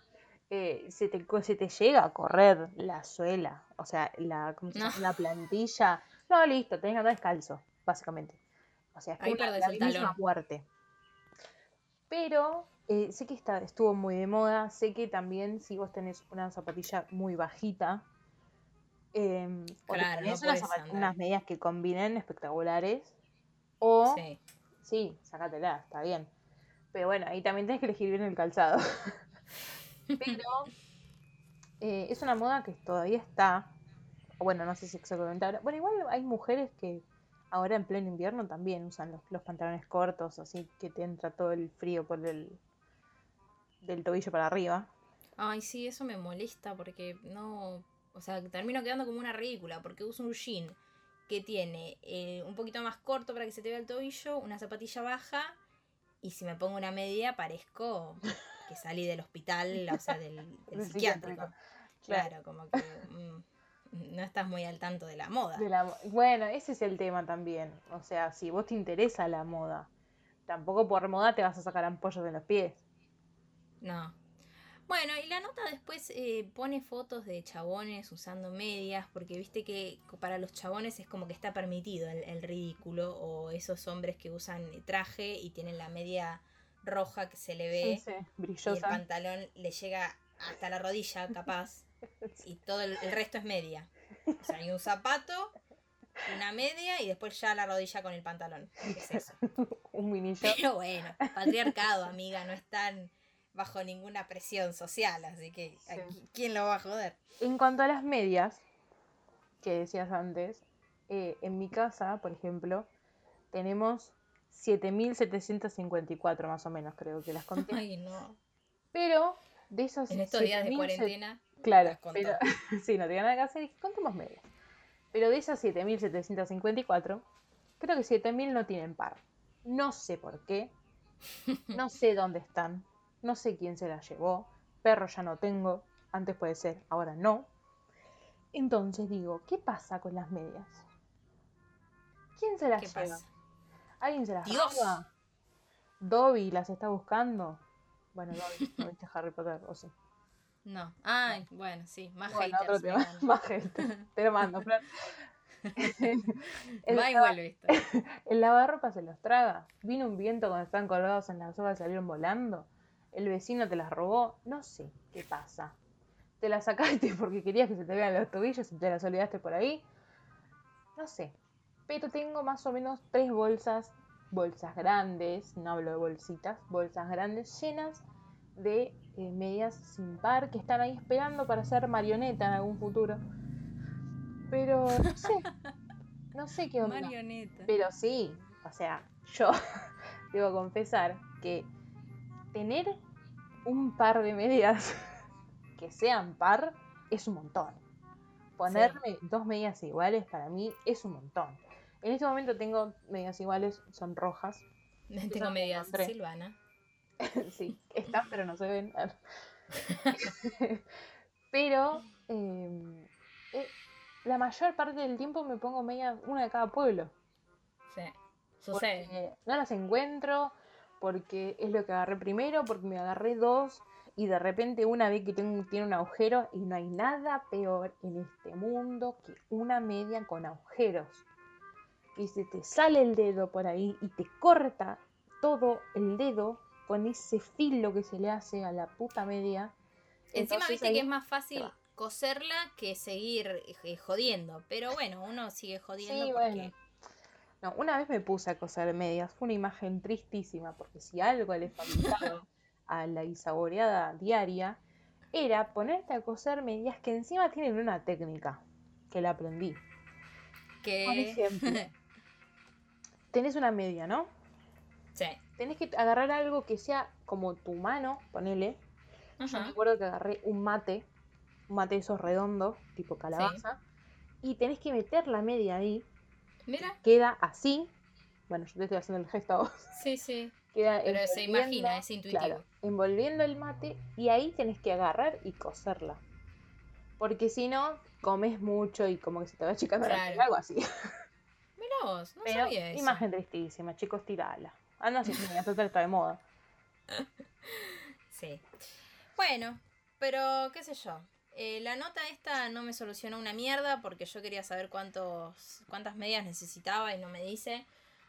Eh, se, te, co- se te llega a correr la suela, o sea, la, ¿cómo se No. llama? la plantilla. No, listo, tenés que andar descalzo, básicamente. O sea, es Ahí una- la misma muerte. Pero eh, sé que está, estuvo muy de moda. Sé que también si vos tenés una zapatilla muy bajita, em, o Claro, no ponés unas, unas medias que combinen espectaculares, o Sí. sí, sácatela, está bien. Pero bueno, ahí también tenés que elegir bien el calzado. (laughs) Pero eh, es una moda que todavía está. Bueno, no sé si exactamente ahora. Bueno, igual hay mujeres que ahora en pleno invierno también usan los, los pantalones cortos, así que te entra todo el frío por el del tobillo para arriba. Ay, sí, eso me molesta porque no. O sea, termino quedando como una ridícula porque uso un jean que tiene eh, un poquito más corto para que se te vea el tobillo, una zapatilla baja y si me pongo una media parezco que salí del hospital, o sea, del, (laughs) psiquiátrico. Claro, como que mm, no estás muy al tanto de la moda. bueno, ese es el tema también. O sea, si vos te interesa la moda, tampoco por moda te vas a sacar ampollos de los pies. No, bueno, y la nota después eh, pone fotos de chabones usando medias, porque viste que para los chabones es como que está permitido el, ridículo, o esos hombres que usan traje y tienen la media roja que se le ve, brillosa. Y el pantalón le llega hasta la rodilla, capaz, y todo el, resto es media. O sea, hay un zapato, una media y después ya la rodilla con el pantalón. es eso? (laughs) un mini Pero bueno, patriarcado, amiga, no es tan bajo ninguna presión social, así que ¿quién lo va a joder? En cuanto a las medias, que decías antes, eh, en mi casa, por ejemplo, tenemos 7.754 más o menos, creo que las conté. Ay, no. Pero de esos... En estos días de cuarentena. Claro, pero, (laughs) sí, no tenía nada que hacer y contemos medias. Pero de esas 7.754, creo que 7.000 no tienen par. No sé por qué. (laughs) No sé dónde están no sé quién se la llevó, perro ya no tengo, antes puede ser, ahora no. Entonces digo, ¿qué pasa con las medias? ¿Quién se las lleva? ¿Alguien se las lleva? ¿Dobby las está buscando? Bueno, Dobby, no viste Harry Potter, o sí. No. Ay, bueno, sí, más bueno, haters. más haters. (laughs) Te lo mando, Flor. el, Va y vuelve esto. (laughs) El lavarropa se los traga. Vino un viento cuando están colgados en las hojas y salieron volando el vecino te las robó, no sé qué pasa. Te las sacaste (laughs) porque querías que se te vean los tobillos y te las olvidaste por ahí. No sé. Pero tengo más o menos tres bolsas, bolsas grandes, no hablo de bolsitas, bolsas grandes llenas de eh, medias sin par que están ahí esperando para ser marioneta en algún futuro. Pero no sé. (laughs) No sé qué onda. Marioneta. Pero sí, o sea, yo (laughs) debo confesar que tener un par de medias (laughs) que sean par es un montón. Ponerme dos medias iguales para mí es un montón. En este momento tengo medias iguales, son rojas. Tengo medias Silvana. (laughs) sí, están pero no se ven. (laughs) pero em, eh, la mayor parte del tiempo me pongo media, una de cada pueblo. Sí, sucede. no las encuentro, porque es lo que agarré primero, porque me agarré dos y de repente una vez que tiene un agujero y no hay nada peor en este mundo que una media con agujeros. Y se te sale el dedo por ahí y te corta todo el dedo con ese filo que se le hace a la puta media. Encima viste que es más fácil coserla que seguir eh, jodiendo. Pero bueno, uno sigue jodiendo porque una vez me puse a coser medias, fue una imagen tristísima, porque si algo le faltaba (laughs) a la isaboreada diaria, era ponerte a coser medias que encima tienen una técnica, que la aprendí. Que... Por ejemplo, (laughs) tenés una media, ¿no? Sí. Tenés que agarrar algo que sea como tu mano, ponele. Yo me acuerdo que agarré un mate, un mate esos redondos, tipo calabaza, y tenés que meter la media ahí Mira. Queda así. Bueno, yo te estoy haciendo el gesto a vos. Sí, sí. Queda Pero se imagina, es intuitivo. envolviendo el mate y ahí tenés que agarrar y coserla. Porque si no, comes mucho y como que se te va achicando la algo así. Mira vos, no sabía eso. Imagen tristísima, chicos, tirala. Anda si esto está de moda. Sí. Bueno, pero qué sé yo. Eh, la nota esta no me solucionó una mierda porque yo quería saber cuántos, cuántas medias necesitaba y no me dice.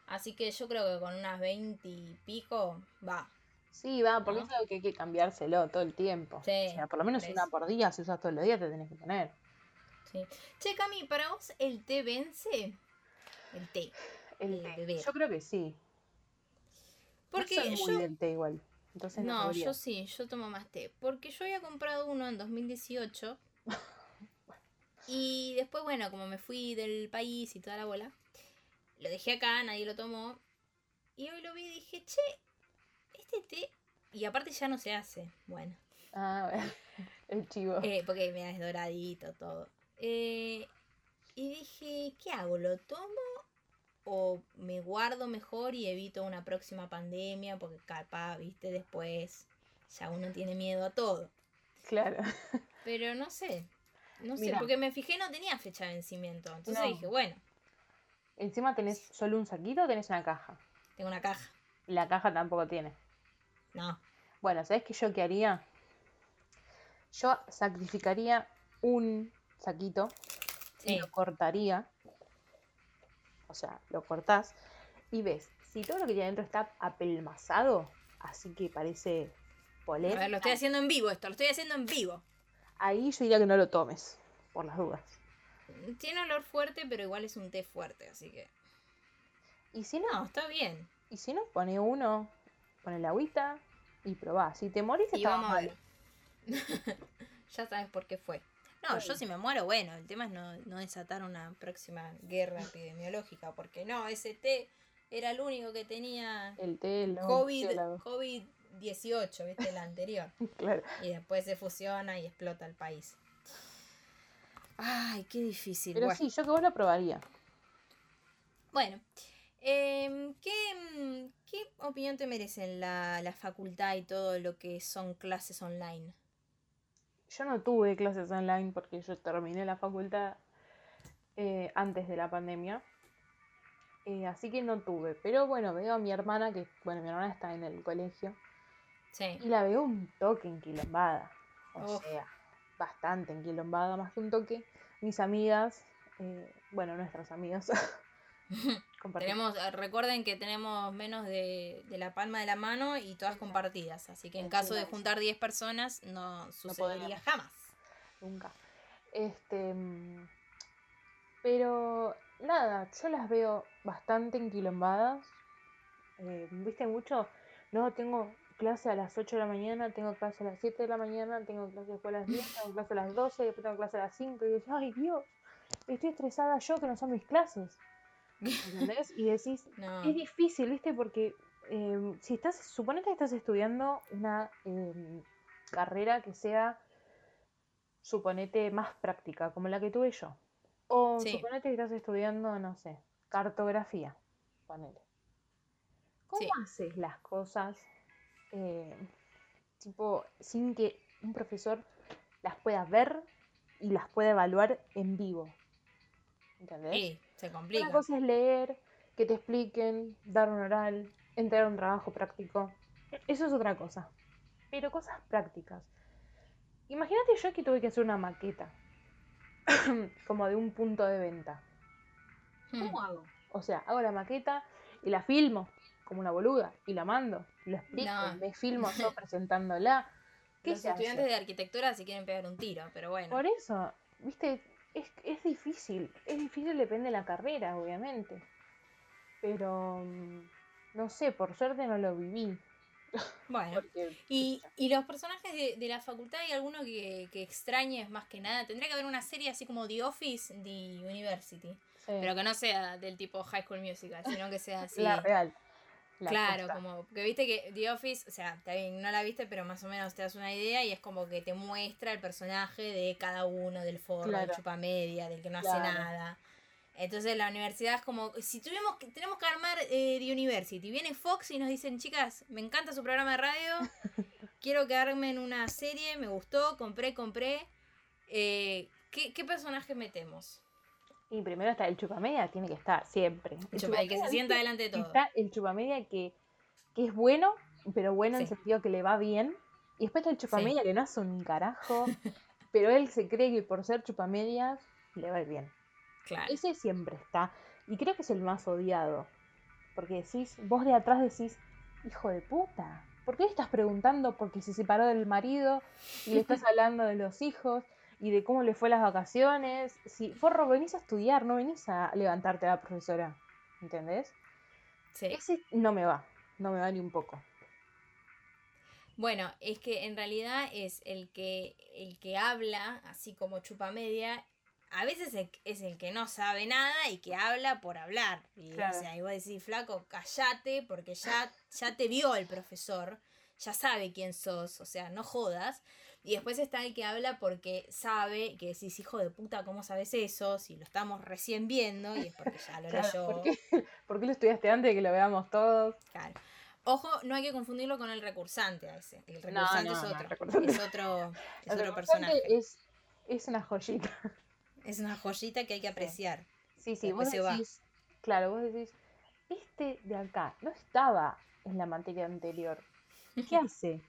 Así que yo creo que con unas 20 y pico va. Sí, va, porque es algo que hay que cambiárselo todo el tiempo. Sí, o sea, por lo menos una por día, si usas todos los días te tenés que poner. Sí. Che, Cami, ¿para vos el té vence? El té. El té. Yo creo que sí. Porque no soy muy del té igual. Entonces No, yo sí, yo tomo más té. Porque yo había comprado uno en 2018. (laughs) y después, bueno, como me fui del país y toda la bola, lo dejé acá, nadie lo tomó. Y hoy lo vi y dije, che, este té. Y aparte ya no se hace. Bueno, Ah, bueno, (laughs) el chivo. eh, porque mira, es doradito todo. Eh, y dije, ¿qué hago? ¿Lo tomo? ¿O me guardo mejor y evito una próxima pandemia? Porque capaz, viste, después ya uno tiene miedo a todo. Claro. (laughs) Pero no sé. No sé, porque me fijé no tenía fecha de vencimiento. Entonces No. dije, bueno, Encima tenés solo un saquito o tenés una caja. tengo una caja. La caja tampoco tiene. No. Bueno, ¿sabes qué yo qué haría? Yo sacrificaría un saquito y Sí. lo cortaría. O sea, lo cortás y ves, si todo lo que tiene adentro está apelmazado, así que parece A polé, ver, lo estoy haciendo en vivo esto, lo estoy haciendo en vivo. ahí yo diría que no lo tomes, por las dudas. Tiene olor fuerte, pero igual es un té fuerte, así que. Y si no, No, está bien. y si no, pone uno, pone la agüita y probá. Si te morís, está vamos a mal. (laughs) ya sabes por qué fue. No, yo si me muero, bueno, el tema es no, no desatar una próxima guerra epidemiológica, porque no, ese té era el único que tenía El té, COVID, murciélago. COVID-18, ¿viste? El anterior. (laughs) Claro. Y después se fusiona y explota el país. Ay, qué difícil. Pero bueno. sí, yo que vos lo probaría. Bueno, em, ¿qué, ¿qué opinión te merecen la, la facultad y todo lo que son clases online? Yo no tuve clases online porque yo terminé la facultad eh, antes de la pandemia. Eh, así que no tuve. Pero bueno, veo a mi hermana, que bueno, mi hermana está en el colegio, Sí. y la veo un toque enquilombada. O sea, bastante enquilombada, más que un toque. Mis amigas, eh, bueno, nuestros amigos. (laughs) compartimos. Tenemos, eh, recuerden que tenemos menos de, de la palma de la mano y todas compartidas. Así que en caso de juntar 10 personas, no sucedería jamás. Nunca. Este. Pero nada, yo las veo bastante enquilombadas. Eh, ¿Viste mucho? No, tengo clase a las 8 de la mañana, tengo clase a las 7 de la mañana, tengo clase después a las 10, tengo clase a las 12, después tengo clase a las 5. Y dices, ay Dios, estoy estresada yo que no son mis clases. ¿Entendés? Y decís, (laughs) No. es difícil, ¿viste? Porque eh, si estás, supone que estás estudiando una eh, carrera que sea, suponete, más práctica, como la que tuve yo. O Sí. suponete que estás estudiando, no sé, cartografía, ponele. ¿Cómo Sí. haces las cosas, eh, tipo, sin que un profesor las pueda ver y las pueda evaluar en vivo? ¿Entendés? Se Una complica. cosa es leer, que te expliquen, dar un oral, entregar un trabajo práctico. Eso es otra cosa. Pero cosas prácticas. Imagínate yo que tuve que hacer una maqueta. (coughs) como de un punto de venta. ¿Cómo Hmm. hago? O sea, hago la maqueta y la filmo como una boluda y la mando. Lo explico, No. me filmo yo (laughs) presentándola. ¿Qué Los se hace? estudiantes de arquitectura si quieren pegar un tiro, pero bueno. Por eso, viste, es, es difícil. Es difícil, depende de la carrera, obviamente. Pero, mm, no sé, por suerte no lo viví. (laughs) Bueno. Porque, Y, y los personajes de, de la facultad, ¿hay alguno que, que extrañes más que nada? Tendría que haber una serie así como The Office, The University. sí, Pero que no sea del tipo High School Musical, sino que sea (laughs) así. la real. La claro, como que viste que The Office, o sea, está bien, no la viste, pero más o menos te das una idea y es como que te muestra el personaje de cada uno, del forro, del Claro. chupamedia, del que no hace nada. Entonces la universidad es como, si tuvimos que, tenemos que armar eh, The University, viene Fox y nos dicen, chicas, me encanta su programa de radio, (laughs) quiero que armen una serie, me gustó, compré, compré. Eh, ¿qué, ¿Qué personaje metemos? Y primero está el chupamedia, tiene que estar siempre. El, el que se chupamedia, sienta delante de todo. Está el chupamedia que, que es bueno, pero bueno en Sí. sentido que le va bien. Y después está el chupamedia que no hace un carajo, (laughs) pero él se cree que por ser chupamedias le va a ir bien. Claro. Ese siempre está. Y creo que es el más odiado. Porque decís, vos de atrás decís, hijo de puta, ¿por qué le estás preguntando porque se separó del marido y le estás (laughs) hablando de los hijos y de cómo le fue las vacaciones? Si, forro, venís a estudiar, no venís a levantarte a la profesora. ¿Entendés? Sí. Ese no me va, no me va ni un poco. Bueno, es que en realidad es el que, el que habla, así como chupa media, a veces es- el que no sabe nada y que habla por hablar. Y, Claro. O sea, y vos decís, flaco, callate porque ya, ya te vio el profesor, ya sabe quién sos, o sea, no jodas. Y después está el que habla porque sabe, que decís, hijo de puta, ¿cómo sabes eso? Si lo estamos recién viendo y es porque ya lo (laughs) Claro, leyó. ¿por, qué, (laughs) ¿Por qué lo estudiaste antes de que lo veamos todos? Claro. Ojo, no hay que confundirlo con el recursante a ese. El recursante no, es no, otro. el recursante- Es otro, (laughs) es El otro personaje. Es, es una joyita. Es una joyita que hay que apreciar. Sí, sí, Después vos va. decís, claro, vos decís, este de acá no estaba en la materia anterior. ¿Qué hace?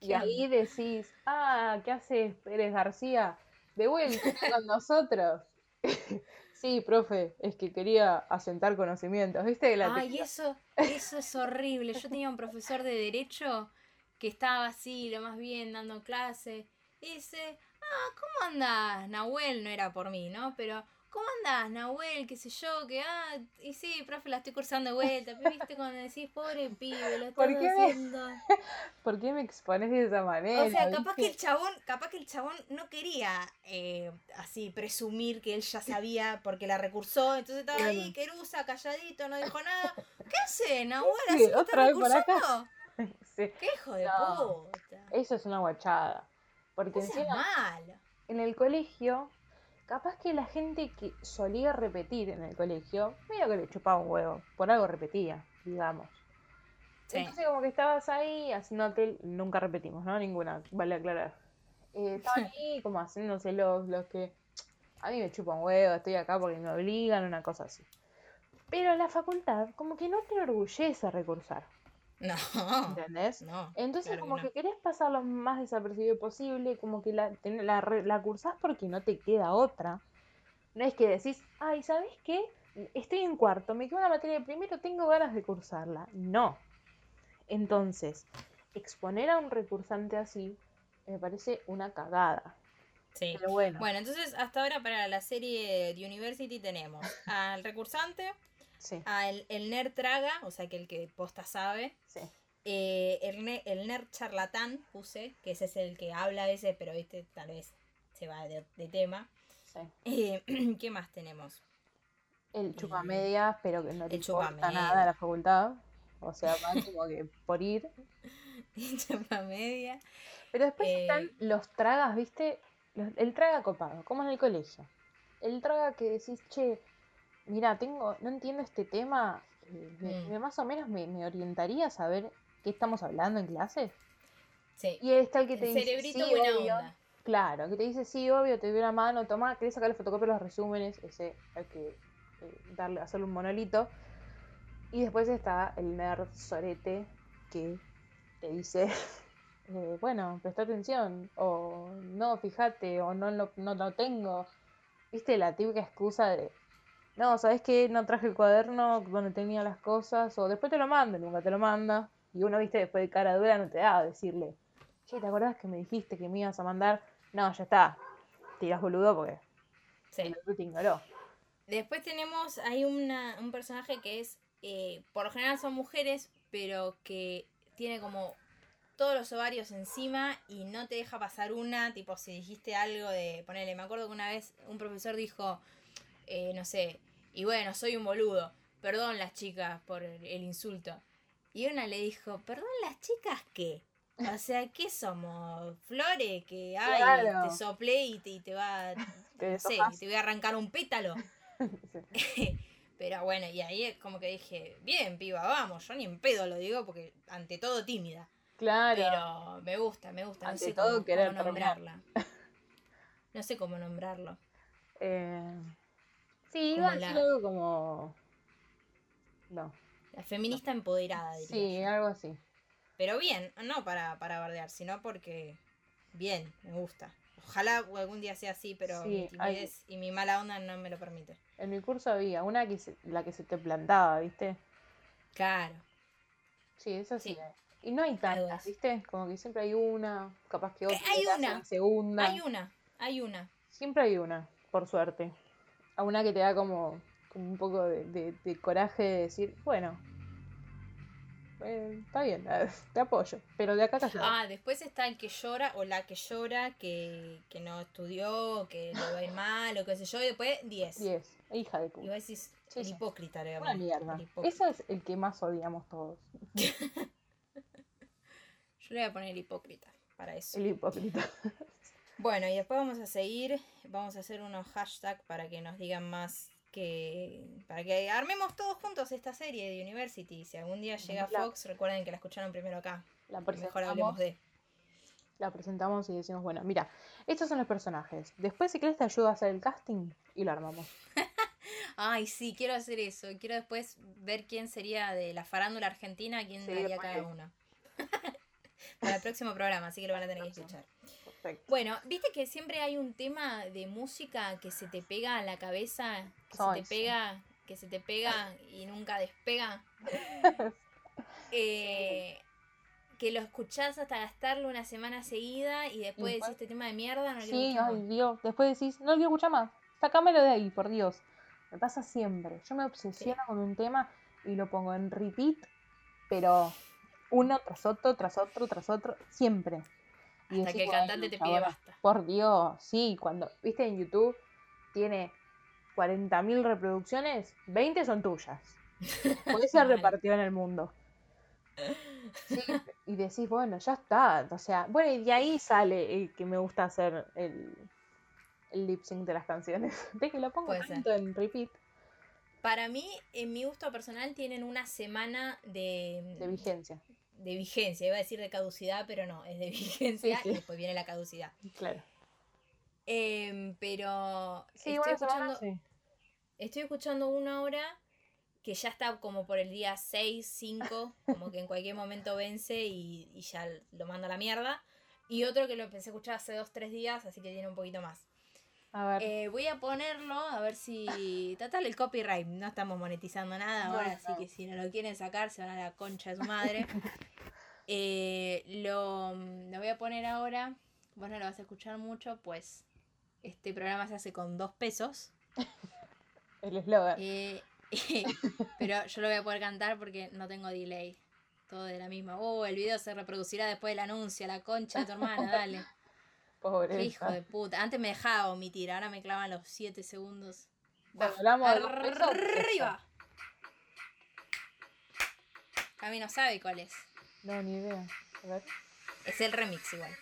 Y ¿Qué ahí decís, ah, ¿qué hace Pérez García? De vuelta con nosotros. (laughs) sí, profe, es que quería asentar conocimientos, ¿viste? La Ay, eso, eso es horrible. Yo tenía un profesor de derecho que estaba así, lo más bien, dando clase. Y dice, ah, ¿cómo andás, Nahuel? No era por mí, ¿no? Pero, ¿cómo andás, Nahuel? ¿Qué sé yo? Que, ah, y sí, profe, la estoy cursando de vuelta. Viste, cuando decís, pobre pibe, lo ¿Por estás me- haciendo. (laughs) ¿Por qué me expones de esa manera? O sea, capaz que el chabón, capaz que el chabón no quería eh, así presumir que él ya sabía porque la recursó, entonces estaba ahí, querusa, calladito, no dijo nada. ¿Qué hace, Nahuel? Sí, ¿Así está otra vez por acá. recursando? (laughs) Sí, ¡Qué hijo de No. puta! eso es una guachada. Porque No encima, malo. en el colegio, capaz que la gente que solía repetir en el colegio, medio que le chupaba un huevo, por algo repetía, digamos. Sí. Entonces como que estabas ahí haciéndote, nunca repetimos, ¿no? Ninguna, vale aclarar. Eh, estaban (laughs) ahí como haciéndose los, los que, a mí me chupan huevo, estoy acá porque me obligan, una cosa así. Pero la facultad, como que no te enorgullece recursar, No, ¿entendés? no. Entonces, claro que como no. que querés pasar lo más desapercibido posible, como que la, ten- la, la cursás porque no te queda otra. No es que decís, ay, ¿sabes qué? Estoy en cuarto, me queda una materia de primero, tengo ganas de cursarla. No. Entonces, exponer a un recursante así me parece una cagada. Sí. Pero bueno, Bueno, entonces hasta ahora para la serie de University tenemos al recursante, sí, al el nerd traga, o sea que el que posta sabe, sí. Eh, el, el nerd charlatán puse, que ese es el que habla a veces, pero viste, tal vez se va de, de tema. sí. Eh, (clears throat) ¿Qué más tenemos? El chupamedias, pero que no te El importa chupamedia. nada la facultad. O sea, va (laughs) como que por ir. Chapa media. Pero después Eh, están los tragas, ¿viste? Los- el traga copado, como en el colegio. El traga que decís, che, mira, tengo, no entiendo este tema, eh, me- Mm. me más o menos me, me orientaría a saber qué estamos hablando en clase. Sí. Y está el que El te dice, cerebrito sí, buena obvio. onda. Claro, que te dice, sí, obvio, te doy una mano, toma, querés sacar la fotocopia de los resúmenes, ese hay que eh, darle, hacerle un monolito. Y después está el nerd sorete que te dice, (laughs) eh, bueno, presta atención, o no, fíjate, o no lo, no lo tengo. ¿Viste la típica excusa de, no, ¿sabes qué? No traje el cuaderno donde tenía las cosas, o después te lo mando, y nunca te lo manda. Y uno, viste, después de cara dura no te da a decirle, che, ¿te acordás que me dijiste que me ibas a mandar? No, ya está, tiras boludo porque Sí. otro te ignoró. Después tenemos, hay una, un personaje que es, eh, por lo general son mujeres, pero que tiene como todos los ovarios encima y no te deja pasar una, tipo si dijiste algo de, ponele, me acuerdo que una vez un profesor dijo, eh, no sé, y bueno, soy un boludo, perdón las chicas por el, insulto. Y una le dijo, perdón las chicas qué? O sea, ¿qué somos? Flores que ay, Claro. te soplé y te, y te va, (laughs) Te no sé, te voy a arrancar un pétalo. (laughs) Sí. (laughs) Pero bueno, y ahí es como que dije, bien, piba, vamos, yo ni en pedo lo digo porque ante todo tímida. Claro. Pero me gusta, me gusta, no Ante sé todo, cómo, querer cómo nombrarla. No sé cómo nombrarlo. Eh, sí, iba a decir la- algo como... No. La feminista empoderada, diría Sí, yo. algo así. Pero bien, no para, para bardear, sino porque bien, me gusta. Ojalá algún día sea así, pero Sí, mi hay- timidez y mi mala onda no me lo permite. En mi curso había una que se- la que se te plantaba, ¿viste? Claro. Sí, eso sí. Y no hay tantas, ¿viste? Como que siempre hay una, capaz que Eh, otra. hay una. segunda. Hay una, hay una. Siempre hay una, por suerte. A una que te da como, como un poco de, de- de coraje de decir, bueno, eh, está bien, te apoyo. Pero de acá callado. Ah, después está el que llora o la que llora, que, que no estudió, que le va a ir mal o qué sé yo, y después 10. 10. Hija de Y puta. vos decís, Sí, el sí. hipócrita, le Una mierda. el. Eso es el que más odiamos todos. (laughs) Yo le voy a poner hipócrita para eso. El hipócrita. (laughs) Bueno, y después vamos a seguir, vamos a hacer unos hashtags para que nos digan más que... Para que armemos todos juntos esta serie de University. Si algún día llega La- Fox, recuerden que la escucharon primero acá. La Mejor hablemos de... la presentamos y decimos, bueno, mira, estos son los personajes. Después, si querés, te ayudo a hacer el casting y lo armamos. (laughs) Ay, sí, quiero hacer eso. Quiero después ver quién sería de la farándula argentina, quién Sí, daría después cada uno. (laughs) Para el próximo programa, así que lo van a tener que escuchar. Perfecto. Bueno, viste que siempre hay un tema de música que se te pega a la cabeza, que se te sí. pega, que se te pega y nunca despega. (laughs) Eh, que lo escuchás hasta gastarlo una semana seguida y después después- decís este tema de mierda, no lo Sí, escuchar ay más". Dios. Después decís, no lo quiero escuchar más. Sacámelo de ahí, por Dios. Me pasa siempre. Yo me obsesiono con un tema y lo pongo en repeat, pero uno tras otro, tras otro, tras otro, siempre. Y Hasta que el "Bueno, cantante te pide basta. Por Dios, sí, cuando, viste en YouTube, tiene 40.000 reproducciones, 20 son tuyas. (laughs) Puede ser repartido en el mundo. Sí, y decís, bueno, ya está. O sea, bueno, y de ahí sale el que me gusta hacer el, el lip sync de las canciones. (laughs) De que lo pongo tanto en repeat Para mí, en mi gusto personal, tienen una semana de, de vigencia. De vigencia. Iba a decir de caducidad, pero no, es de (laughs) vigencia Sí, sí. y después viene la caducidad. Claro. Em, pero Sí, estoy, semana, escuchando, sí. estoy escuchando una ahora que ya está como por el día 6, 5, como que en cualquier momento vence y, y ya lo manda a la mierda. Y otro que lo empecé a escuchar hace 2, 3 días, así que tiene un poquito más. A ver. Eh, voy a ponerlo a ver si. Total, el copyright. No estamos monetizando nada ahora, así que si no lo quieren sacar, se van a la concha de su madre. (laughs) Eh, lo, lo voy a poner ahora. Vos no lo vas a escuchar mucho, pues este programa se hace con dos pesos. (laughs) el eslogan. Eh, (laughs) pero yo lo voy a poder cantar porque no tengo delay. Todo de la misma. Oh, el video se reproducirá después del anuncio. La concha de tu hermana, dale. Pobre. Qué hijo de puta. Antes me dejaba omitir, ahora me clavan los 7 segundos. Bueno, hablamos Arriba. Cami no sabe cuál es. No, ni idea. A ver. Es el remix igual.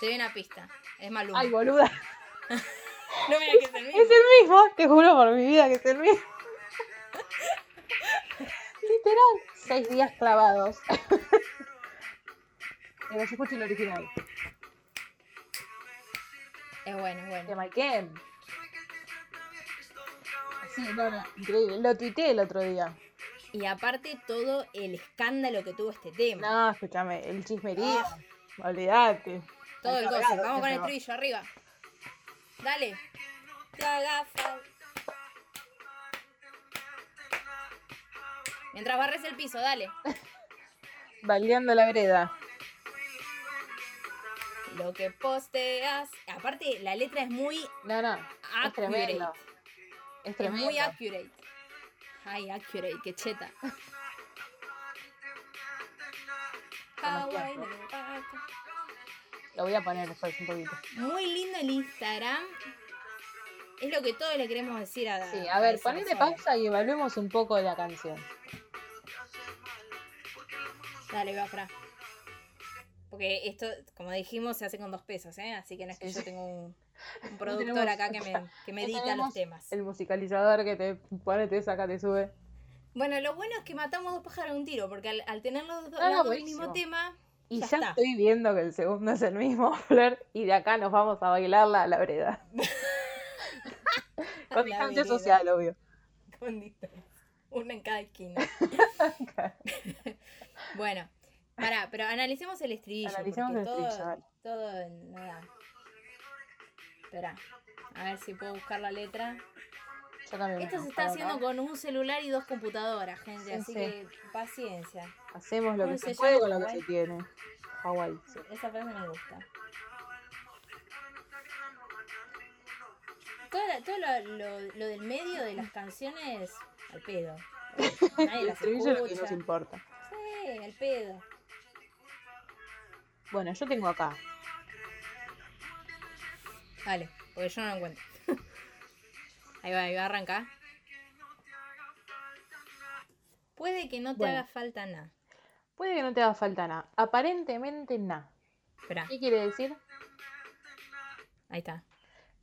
Te doy una pista. Es Maluma. Ay, boluda. (laughs) no digas que es el mismo. Es el mismo, te juro por mi vida que es el mismo. (laughs) Literal, seis días clavados. (laughs) Pero yo escucho el original. Es bueno, es De bueno. Mike M. Sí, no, no, increíble. Lo tuiteé el otro día. Y aparte todo el escándalo que tuvo este tema. No, escúchame, el chismerío. Olvídate. todo el gozo. Vamos con el trillo arriba. Dale. Mientras barres el piso, dale. (laughs) Baleando la vereda. Lo que posteas. Aparte, la letra es muy No, no. Es accurate. tremendo. Es Es tremendo. muy accurate. Ay, accurate, qué cheta. Lo voy a poner después un poquito. Muy lindo el Instagram. Es lo que todos le queremos decir a Sí, a ver, persona. pausa y evaluemos un poco la canción. Dale, va, Fra. Porque esto, como dijimos, se hace con dos pesos, ¿eh? Así que no es que Sí, yo sí. tengo un, un productor tenemos- acá que me, que me edita los temas. El musicalizador que te pone, te saca, te sube. Bueno, lo bueno es que matamos dos pájaros de un tiro, porque al, al tener los dos Ah, el mismo tema, Y Ya estoy viendo que el segundo es el mismo, (laughs) Flor, y de acá nos vamos a bailarla a la vereda. (laughs) Con La distancia social, obvio. con distancia. Una en cada esquina. (laughs) bueno, pará, pero analicemos el estribillo. Analicemos el todo, estribillo, todo en- nada. Espera, a ver si puedo buscar la letra. Yo también. Esto se está haciendo con un celular y dos computadoras, gente, Sí, así sí. que paciencia. Hacemos lo ¿Cómo que se se puede con lo que se tiene. Hawái, sí. Esa frase me gusta. Todo, la- todo lo, lo- lo del medio de las canciones, al pedo. (laughs) Nadie El las estribillo es lo que escucha. nos importa. Sí, al pedo. Bueno, yo tengo acá. Vale, porque yo no lo encuentro. (laughs) ahí va, ahí va a arrancar. Puede que no te Bueno. haga falta nada. Puede que no te haga falta nada. Aparentemente nada. ¿Qué quiere decir? ahí está.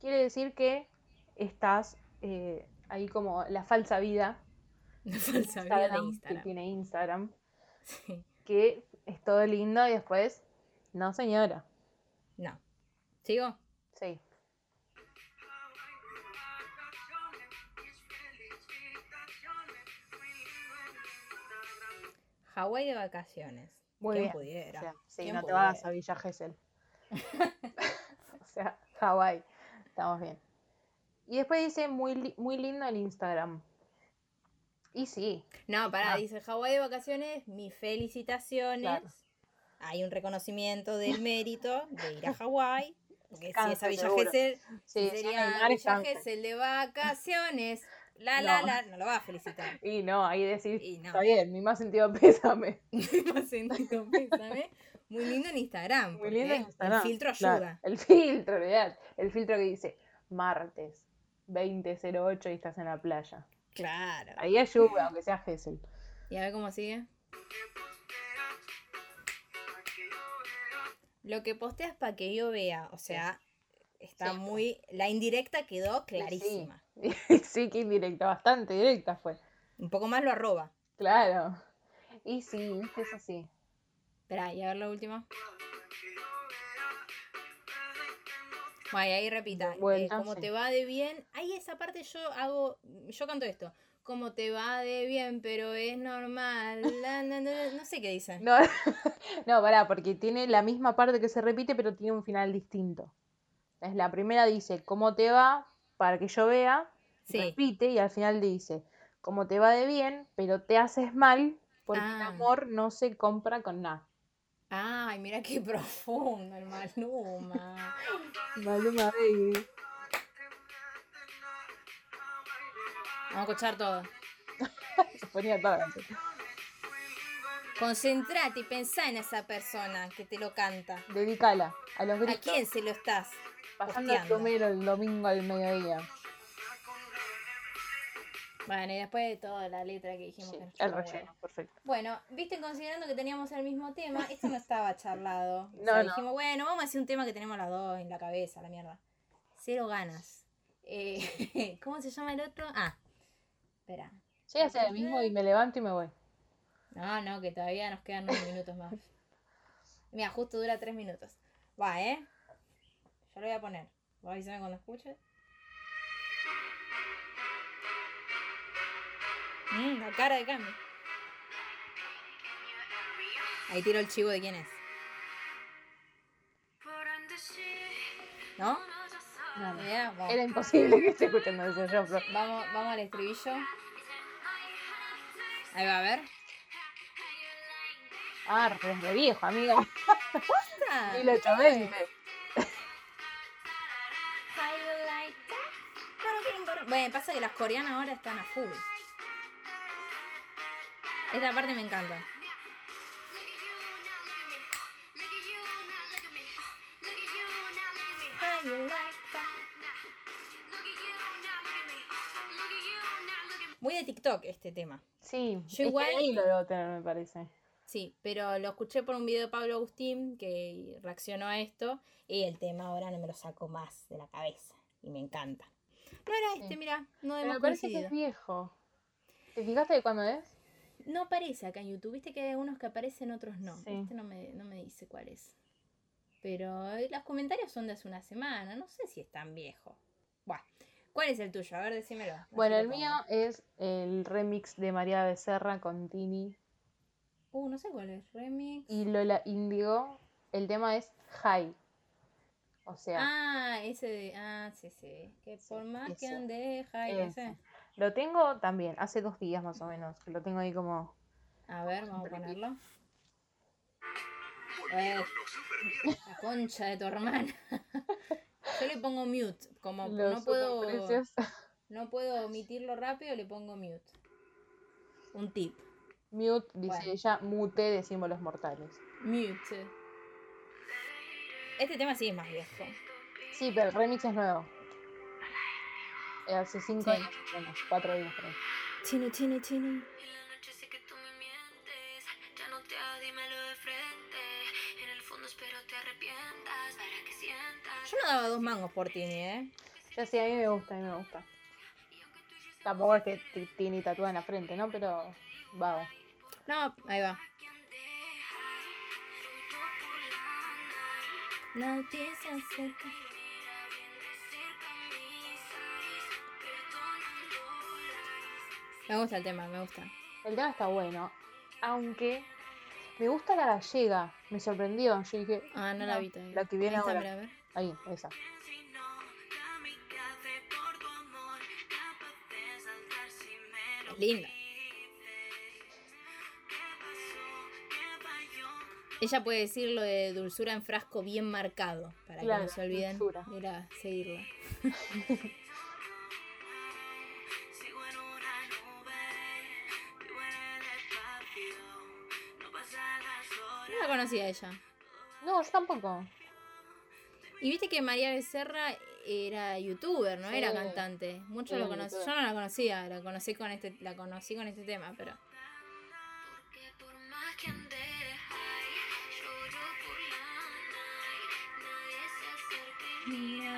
Quiere decir que estás eh, ahí como la falsa vida (laughs) La falsa vida de Instagram, que tiene Instagram, (laughs) Sí. que es todo lindo y después, no señora. No. ¿Sigo? Sí. Hawái de vacaciones. Muy ¿Quién bien. pudiera? O sea, sí, ¿Quién no te pudiera? vas a Villa Gesell. (laughs) (laughs) o sea, Hawái. Estamos bien. Y después dice muy, muy lindo el Instagram. Y sí, No, pará, Ah. dice Hawái de vacaciones, mis felicitaciones. Claro. Hay un reconocimiento del mérito de ir a (laughs) Hawái. Porque si Cáncer, esa Villa. Gesell sí, sería es Villa. Gesell de vacaciones. La, la, No. la, no lo va a felicitar. Y no, ahí decís, no. está bien, mi más sentido (laughs) pésame. (laughs) Más sentido, pésame. Muy lindo en Instagram. Muy lindo en Instagram. El filtro claro. ayuda. El filtro, ¿verdad? El filtro que dice martes 2008 y estás en la playa. Claro. Ahí ayuda, aunque sea Gessel. Y a ver cómo sigue. Lo que posteas para que yo vea, o sea, está Sí. muy. La indirecta quedó clarísima. (laughs) sí, que indirecta, bastante directa fue. Un poco más lo arroba. Claro. Y sí, es así. Espera, y a ver la última. Vaya, ahí repita. eh, Vuelta, como sí. te va de bien. Ahí esa parte yo hago. Yo canto esto. Como te va de bien, pero es normal. la, na, na, na, no sé qué dice. No, (laughs) no, pará, porque tiene la misma parte que se repite, pero tiene un final distinto. Es la primera dice, ¿cómo te va? Para que yo vea. Sí. Repite y al final dice, ¿cómo te va de bien? Pero te haces mal porque el Ah. amor no se compra con nada. Ay, mira qué (laughs) profundo el Maluma. Maluma Baby. Vamos a escuchar todo. (laughs) Se ponía canción. Concentrate y pensá en esa persona que te lo canta. Dedícala a los ¿A quién se lo estás? Pasando posteando? primero el domingo al mediodía. Bueno, y después de toda la letra que dijimos Sí, que el relleno, huevo. perfecto. Bueno, viste, considerando que teníamos el mismo tema, esto no estaba charlado. O No, sea, no. dijimos, bueno, vamos a hacer un tema que tenemos las dos en la cabeza, la mierda. Cero ganas. Eh, (laughs) ¿Cómo se llama el otro? Ah, espera. Yo ya sé el mismo y me levanto y me voy. No, no, que todavía nos quedan unos minutos más. (laughs) Mira, justo dura tres minutos. Va, ¿eh? Yo lo voy a poner. Vos avísame cuando escuches. Mm, la cara de cambio. Ahí tiro el chivo de quién es. ¿No? Era imposible que esté escuchando eso yo, pero... Vamos, vamos al estribillo. Ahí va a ver. Ah, pero es de viejo, amiga. Ah, 1820. How you like that? Bueno, pasa que las coreanas ahora están a full. Esta parte me encanta. How you like Muy de TikTok este tema. Sí, Yo igual- ahí lo debo tener, me parece. Sí, pero lo escuché por un video de Pablo Agustín que reaccionó a esto y el tema ahora no me lo saco más de la cabeza y me encanta. No era este, Sí. mira, no hemos me parece que es viejo. ¿Te fijaste de cuándo es? No aparece acá en YouTube, viste que hay algunos que aparecen, otros no. Sí. Este no me, no me dice cuál es. Pero eh, los comentarios son de hace una semana, no sé si es tan viejo. Bueno, ¿cuál es el tuyo? A ver, decímelo. Bueno, el mío es el remix de María Becerra con Tini Uh, no sé cuál es. Remix. y Lola Indigo. El tema es High. O sea, Ah, ese de. Ah, sí, sí. Que Sí, por más que ande, Jai, Ese. ese. lo tengo también, hace dos días más o menos, que lo tengo ahí como... A ver, vamos a ponerlo. Eh, la concha de tu hermana. (laughs) Yo le pongo mute. Como los no puedo. (laughs) No puedo omitirlo rápido, le pongo mute. Un tip. Mute, dice Bueno. ella, mute de símbolos mortales. Mute. Este tema sí es más viejo. Sí, pero el remix es nuevo. Hace cinco Sí. años, bueno, cuatro años por ahí. Tini, tini, tini. En la noche sé que tú me mientes. Ya no te hagas, dímelo de frente. En el fondo espero te arrepientas. Yo no daba dos mangos por Tini, ¿eh? Ya sí, a mí me gusta, a mí me gusta. Tampoco es que Tini tatúa en la frente, ¿no? Pero vago. No, ahí va. Me gusta el tema, me gusta. El tema está bueno. Aunque me gusta la gallega. Me sorprendió. Yo dije, Ah, no la vi todavía. La que viene ahora. a ver. Ahí, esa. Es linda. Ella puede decir lo de dulzura en frasco bien marcado, para que no se olviden dulzura. de ir a seguirla. (laughs) No la conocía ella. No, yo tampoco. Y viste que María Becerra era youtuber, no Sí. era cantante. Muchos lo conocen. Yo no la conocía, la conocí con este, la conocí con este tema, pero.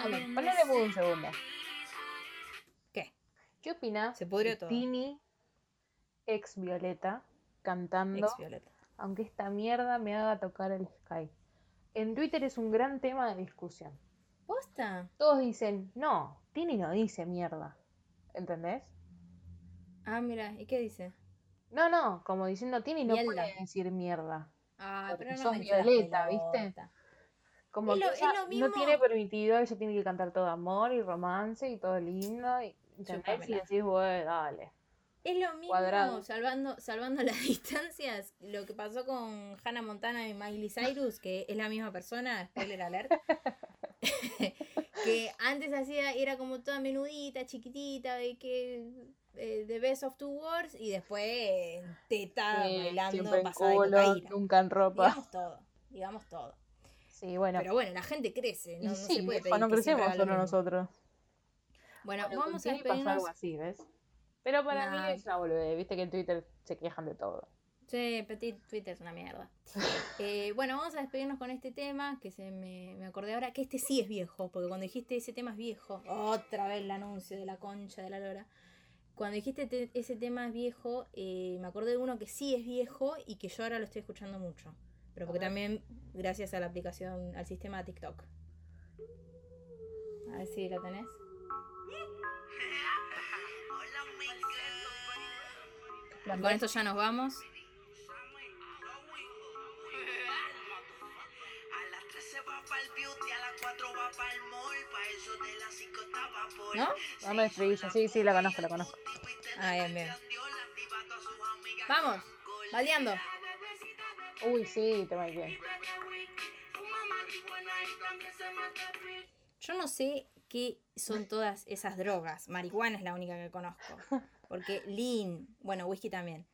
A ver, ponele mudo un segundo. ¿Qué? ¿Qué opinas Se pudrió todo. Tini, ex Violeta, cantando Ex Violeta. Aunque esta mierda me haga tocar el Sky? En Twitter es un gran tema de discusión. ¿Posta? Todos dicen, no, Tini no dice mierda. ¿Entendés? Ah, mira, ¿y qué dice? No, no, como diciendo Tini no Mierda. puede decir mierda. Ah, pero no sos Violeta, ¿viste? Como Es que es no tiene permitido, ella tiene que cantar todo amor y romance y todo lindo. Y, ¿entendés? y decís, bueno, dale. Es lo mismo, Cuadrado. salvando, salvando (laughs) las distancias, lo que pasó con Hannah Montana y Miley Cyrus, que es la misma persona, spoiler alert. (laughs) que antes hacía, era como toda menudita, chiquitita, de que eh, The Best of Two Worlds, y después eh, teta, Sí, bailando, pasada de culo, cocaína. nunca en ropa. Digamos todo, digamos todo. Sí, bueno. Pero bueno, la gente crece, y no, no sí, se puede pedir no crecemos solo nosotros. Bueno, Bueno, vamos a Tini pasó despedirnos. algo así, ¿ves? Pero para Nah. mí es una boludez, viste que en Twitter se quejan de todo. Sí, Petit Twitter es una mierda. Eh, bueno, vamos a despedirnos con este tema que se me, me acordé ahora, que este sí es viejo, porque cuando dijiste ese tema es viejo, otra vez el anuncio de la concha de la lora. Cuando dijiste te- ese tema es viejo, eh, me acordé de uno que sí es viejo y que yo ahora lo estoy escuchando mucho. Pero porque también gracias a la aplicación, al sistema TikTok. A ver si lo tenés. De las 5 estaba por ¿No? Dame estrella, sí, sí, la conozco, la conozco. Ah, bien, bien. Vamos, baldeando. Uy, sí, te va bien. Yo no sé qué son todas esas drogas. Marihuana es la única que conozco. (laughs) Porque lean, bueno, whisky también.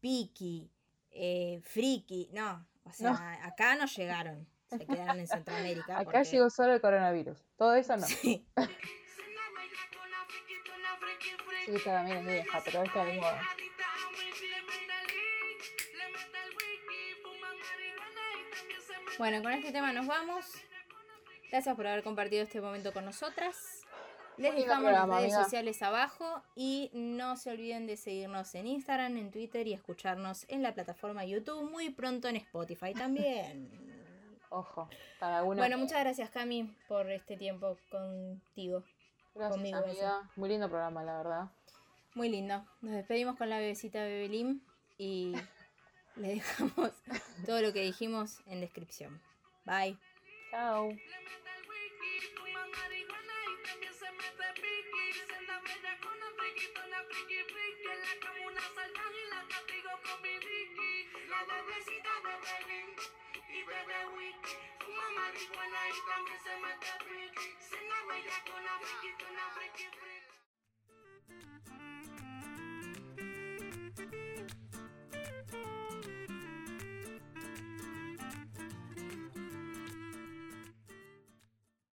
Piki, eh, friki, no. O sea, acá no llegaron. Se quedaron en Centroamérica. Acá porque- llegó solo el coronavirus. Todo eso no. Sí. Sí, esta también es vieja, pero esta es nueva. Bueno, con este tema nos vamos. Gracias por haber compartido este momento con nosotras. Les Muy dejamos las redes amiga. sociales abajo y no se olviden de seguirnos en Instagram, en Twitter y escucharnos en la plataforma YouTube muy pronto en Spotify también. (laughs) Ojo, cada uno. bueno, muchas gracias Cami por este tiempo contigo. Gracias, conmigo, amiga. Muy lindo programa, la verdad. Muy lindo. Nos despedimos con la bebecita Bebelín y (laughs) le dejamos todo lo que dijimos en descripción. Bye. Chao. siempre piqui. Se la con la friki, la friki, friki. La comuna saltaje y la castigo con mi Ricky. La bebecita de Belín y bebé wiki. Fuma marihuana y también se mete piqui. Se la con la friki, con friki, friki.